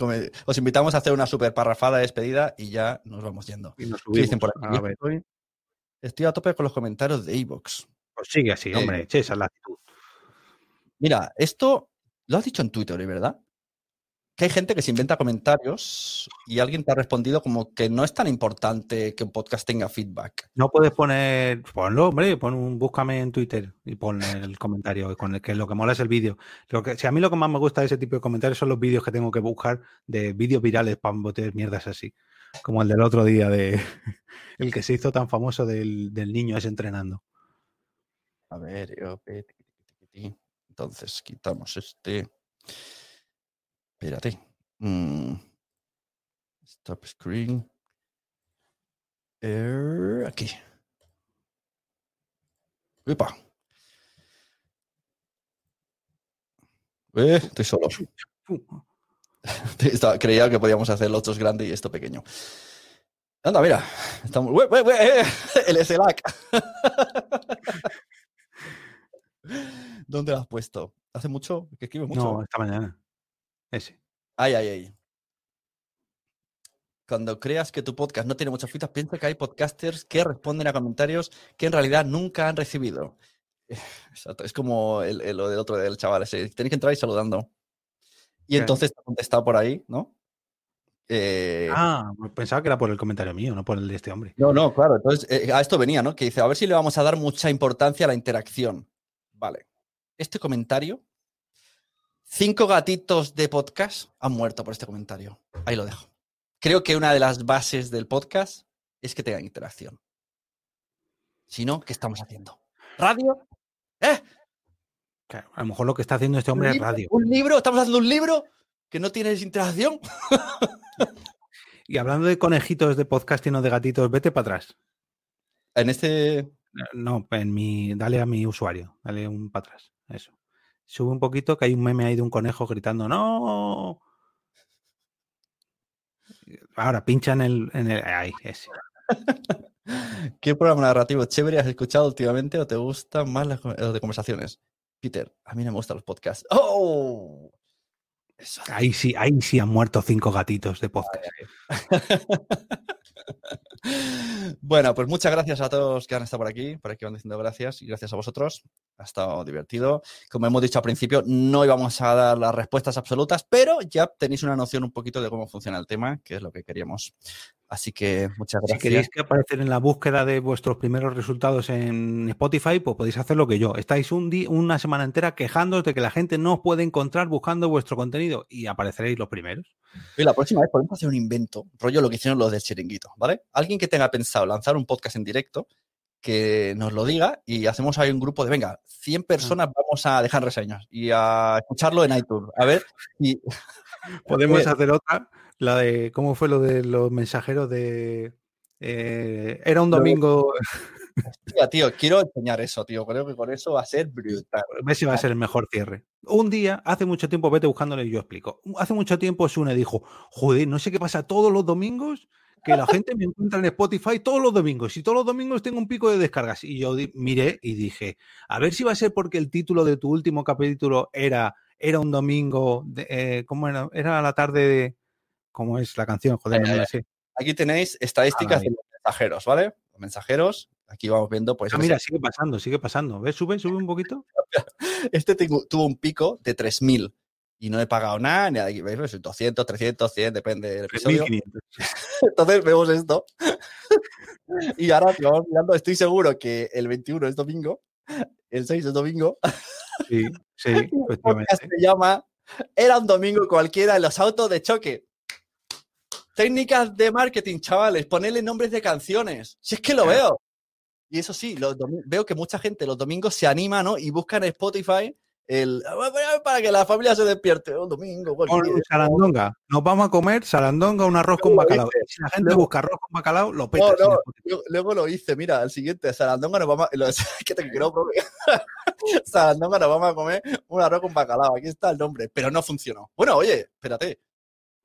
Os invitamos a hacer una super parrafada de despedida y ya nos vamos yendo. Y nos ¿Qué dicen subimos. por aquí? A ver, Estoy, estoy a tope con los comentarios de Evox. pues sigue así, hombre. Eh, che, esa es la actitud. Mira, esto lo has dicho en Twitter, ¿eh? ¿verdad? Que hay gente que se inventa comentarios y alguien te ha respondido como que no es tan importante que un podcast tenga feedback. No puedes poner, ponlo, hombre, pon un, búscame en Twitter y pon el comentario con el que lo que mola es el vídeo. Lo que, si a mí lo que más me gusta de ese tipo de comentarios son los vídeos que tengo que buscar de vídeos virales para botes mierdas así. Como el del otro día de el que se hizo tan famoso del, del niño ese entrenando. A ver, yo, entonces quitamos este. Espérate. Mm. Stop screen. Er, aquí. Upa. Eh, estoy solo. Creía que podíamos hacer los dos grandes y esto pequeño. Anda, mira. Estamos... ¡Ué, ué, ué! El SLAC. ¿Dónde lo has puesto? ¿Hace mucho? ¿Que escribe mucho? No, esta mañana. Ese. Ay, ay, ay. Cuando creas que tu podcast no tiene muchas fitas, piensa que hay podcasters que responden a comentarios que en realidad nunca han recibido. Exacto, es como el, el- lo del otro del chaval ese. Tenéis que entrar y saludando. Y entonces te ha contestado por ahí, ¿no? Eh, Ah, pensaba que era por el comentario mío, no por el de este hombre. No, no, claro. Entonces, eh, a esto venía, ¿no? Que dice, a ver si le vamos a dar mucha importancia a la interacción. Vale. Este comentario, cinco gatitos de podcast han muerto por este comentario. Ahí lo dejo. Creo que una de las bases del podcast es que tengan interacción. Si no, ¿qué estamos haciendo? ¿Radio? ¿Eh? Claro, a lo mejor lo que está haciendo este hombre ¿Un es radio. ¿Un libro? ¿Estamos haciendo un libro que no tiene interacción? Y hablando de conejitos de podcasting o de gatitos, vete para atrás. En este... No, en mi, dale a mi usuario, dale un para atrás. Eso. Sube un poquito que hay un meme ahí de un conejo gritando ¡No! Ahora pincha en el, en el ahí, ese. ¿Qué programa narrativo chévere has escuchado últimamente o te gustan más las de conversaciones? Peter, a mí no me gustan los podcasts. ¡Oh! Eso. Ahí sí, ahí sí han muerto cinco gatitos de podcast. bueno, pues muchas gracias a todos que han estado por aquí, por aquí van diciendo gracias y gracias a vosotros. Ha estado divertido. Como hemos dicho al principio, no íbamos a dar las respuestas absolutas, pero ya tenéis una noción un poquito de cómo funciona el tema, que es lo que queríamos. Así que muchas Si gracias. queréis que aparecer en la búsqueda de vuestros primeros resultados en Spotify, pues podéis hacer lo que yo. Estáis un día, una semana entera quejándoos de que la gente no os puede encontrar buscando vuestro contenido y apareceréis los primeros. Y la próxima vez podemos hacer un invento, rollo lo que hicieron los del chiringuito, ¿vale? Alguien que tenga pensado lanzar un podcast en directo, que nos lo diga y hacemos ahí un grupo de, venga, 100 personas vamos a dejar reseñas y a escucharlo en iTunes. A ver, y Podemos hacer otra, la de cómo fue lo de los mensajeros de eh, era un domingo, hostia, tío, quiero enseñar eso, tío. Creo que con eso va a ser brutal. ese va a ser el mejor cierre. Un día, hace mucho tiempo, vete buscándole y yo explico. Hace mucho tiempo Sune dijo, joder, no sé qué pasa todos los domingos, que la gente me encuentra en Spotify todos los domingos y todos los domingos tengo un pico de descargas. Y yo miré y dije, a ver si va a ser porque el título de tu último capítulo era era un domingo, de, eh, ¿cómo era? Era la tarde de... ¿Cómo es la canción? Joder, no sé. Aquí tenéis estadísticas Ahí. de los mensajeros, ¿vale? Los mensajeros, aquí vamos viendo, pues. Ah, mira, sigue pasando, sigue pasando. ¿Ves? Sube, sube un poquito. Este tuvo un pico de 3.000 y no he pagado nada, ni aquí, ¿veis? Pues 200, 300, 100, depende del episodio. 1500. Entonces vemos esto. y ahora que vamos mirando, estoy seguro que el 21 es domingo, el 6 es domingo. Sí, sí, efectivamente. se llama Era un domingo cualquiera en los autos de choque. Técnicas de marketing, chavales. Ponerle nombres de canciones. Si es que lo veo. Y eso sí, los veo que mucha gente los domingos se anima, ¿no? Y buscan en Spotify el para que la familia se despierte. Un domingo. Cualquiera. sarandonga. Nos vamos a comer sarandonga, un arroz con bacalao. si la gente busca arroz con bacalao, lo peta. no, luego, lo hice, mira, el siguiente, Sarandonga nos vamos a... te quiero. Sarandonga nos vamos a comer un arroz con bacalao, aquí está el nombre, pero no funcionó. Bueno, oye, espérate,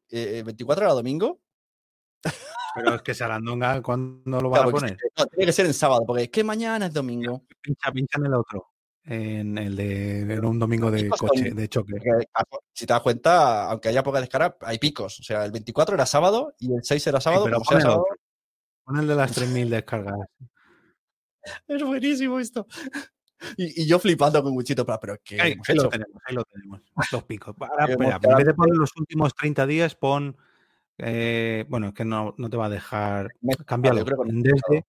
eh, 24 era domingo. Pero es que sarandonga, ¿cuándo lo van Claro, a porque- poner? no, tiene que ser en sábado, porque es que mañana es domingo. Pincha, pincha en el otro. En el de un domingo de coche, de choque. Si te das cuenta, aunque haya poca descarga, hay picos. O sea, el 24 era sábado y el 6 era Sí, sábado. pero pon el sábado, otro. Pon el de las 3.000 descargas. es buenísimo esto. Y, y yo flipando con Guchito, pero, pero ¿qué Ahí, lo tenemos, ahí lo tenemos. Los picos. Ahora, espera, en vez de poner los últimos 30 días, pon. eh, bueno, es que no, no te va a dejar. Cámbialo. yo creo que desde.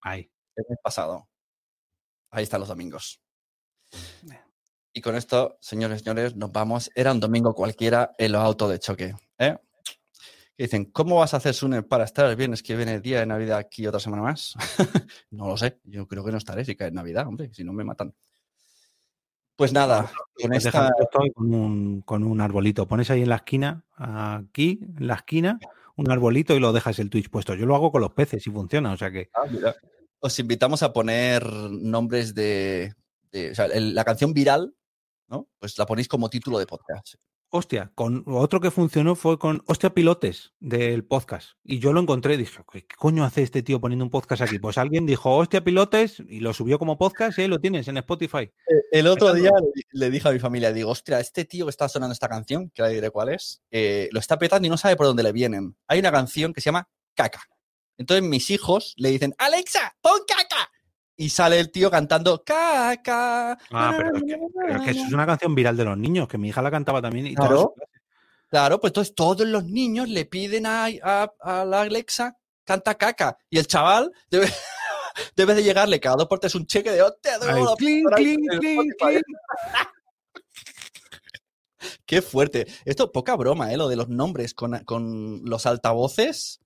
Ahí. el mes pasado. Ahí están los domingos. Y con esto, señores y señores, nos vamos. Era un domingo cualquiera en los autos de choque. ¿eh? Que dicen, ¿cómo vas a hacer Sune para estar el viernes que viene, día de Navidad, aquí otra semana más? no lo sé. Yo creo que no estaré si cae Navidad, hombre. Si no, me matan. Pues nada, con Pues esta... con un, con un arbolito. Pones ahí en la esquina, aquí, en la esquina, un arbolito y lo dejas el Twitch puesto. Yo lo hago con los peces y funciona. O sea que. Ah. Os invitamos a poner nombres de... de- o sea, el- la canción viral, ¿no? Pues la ponéis como título de podcast. Hostia, con otro que funcionó fue con Hostia Pilotes del podcast. Y yo lo encontré y dije, ¿qué coño hace este tío poniendo un podcast aquí? Pues alguien dijo Hostia Pilotes y lo subió como podcast y ahí lo tienes en Spotify. El otro día le, dije a mi familia, digo, ostras, este tío que está sonando esta canción, que ahora diré cuál es, eh, lo está petando y no sabe por dónde le vienen. Hay una canción que se llama Caca. Entonces mis hijos le dicen, Alexa, pon caca. Y sale el tío cantando caca. Ah, pero es, que, pero es que eso es una canción viral de los niños, que mi hija la cantaba también y Claro. Claro, pues entonces todos los niños le piden a, a- a la Alexa canta caca. Y el chaval debe, debe de llegarle cada dos por tres un cheque de hostia. la clink, clink, en clink, Spotify". clink. Qué fuerte. Esto, poca broma, ¿eh? Lo de los nombres con, con los altavoces.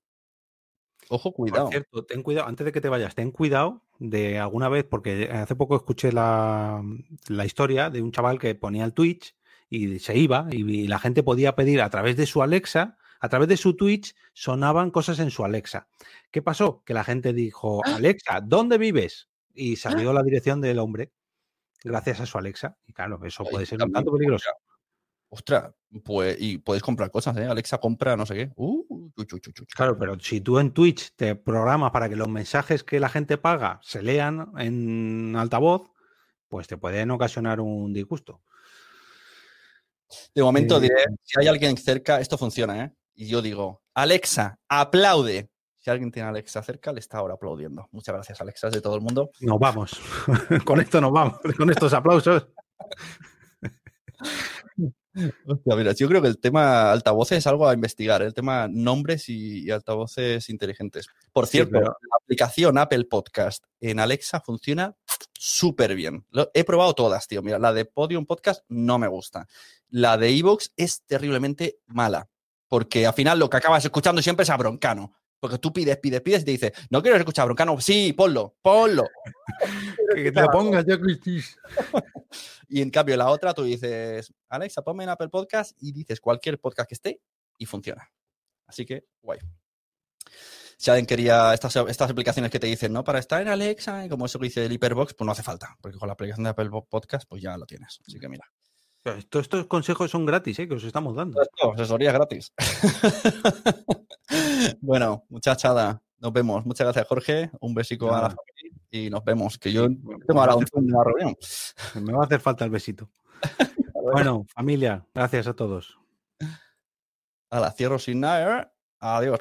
Ojo, cuidado. Por cierto, ten cuidado, antes de que te vayas, ten cuidado de alguna vez, porque hace poco escuché la, la historia de un chaval que ponía el Twitch y se iba y, y la gente podía pedir a través de su Alexa, a través de su Twitch, sonaban cosas en su Alexa. ¿Qué pasó? Que la gente dijo, Alexa, ¿dónde vives? Y salió la dirección del hombre gracias a su Alexa. Y claro, eso puede ser un tanto peligroso. Ostras, pues, y puedes comprar cosas, ¿eh? Alexa compra no sé qué. Uh. Claro, pero si tú en Twitch te programas para que los mensajes que la gente paga se lean en altavoz, pues te pueden ocasionar un disgusto. De momento Eh, diré, si hay alguien cerca, esto funciona, ¿eh? Y yo digo, Alexa, aplaude. Si alguien tiene a Alexa cerca, le está ahora aplaudiendo. Muchas gracias, Alexa, de todo el mundo. Nos vamos. con esto nos vamos. Con estos aplausos. Hostia, mira, yo creo que el tema altavoces es algo a investigar, ¿eh? el tema nombres y, y altavoces inteligentes. Por Sí, cierto, pero- la aplicación Apple Podcast en Alexa funciona súper bien. Lo- he probado todas, tío. Mira, la de Podium Podcast no me gusta. La de Evox es terriblemente mala, porque al final lo que acabas escuchando siempre es a Broncano. Porque tú pides, pides, pides y te dice, no quiero escuchar Broncano. Sí, ponlo, ponlo. Que te lo pongas ya, Cristis. Y en cambio, la otra, tú dices, Alexa, ponme en Apple Podcast y dices cualquier podcast que esté y funciona. Así que, guay. Si alguien quería estas, estas aplicaciones que te dicen, ¿no? Para estar en Alexa, y como eso que dice el Hyperbox, pues no hace falta, porque con la aplicación de Apple Podcast, pues ya lo tienes. Así que mira. Todos estos consejos son gratis, ¿eh? que os estamos dando. Esto, asesoría gratis. bueno, muchachada, nos vemos. Muchas gracias, Jorge. Un besico a la familia y nos vemos. Que yo tengo ahora un una reunión. Me va a hacer falta el besito. Bueno, familia, gracias a todos. Hala, cierro sin nada. Adiós.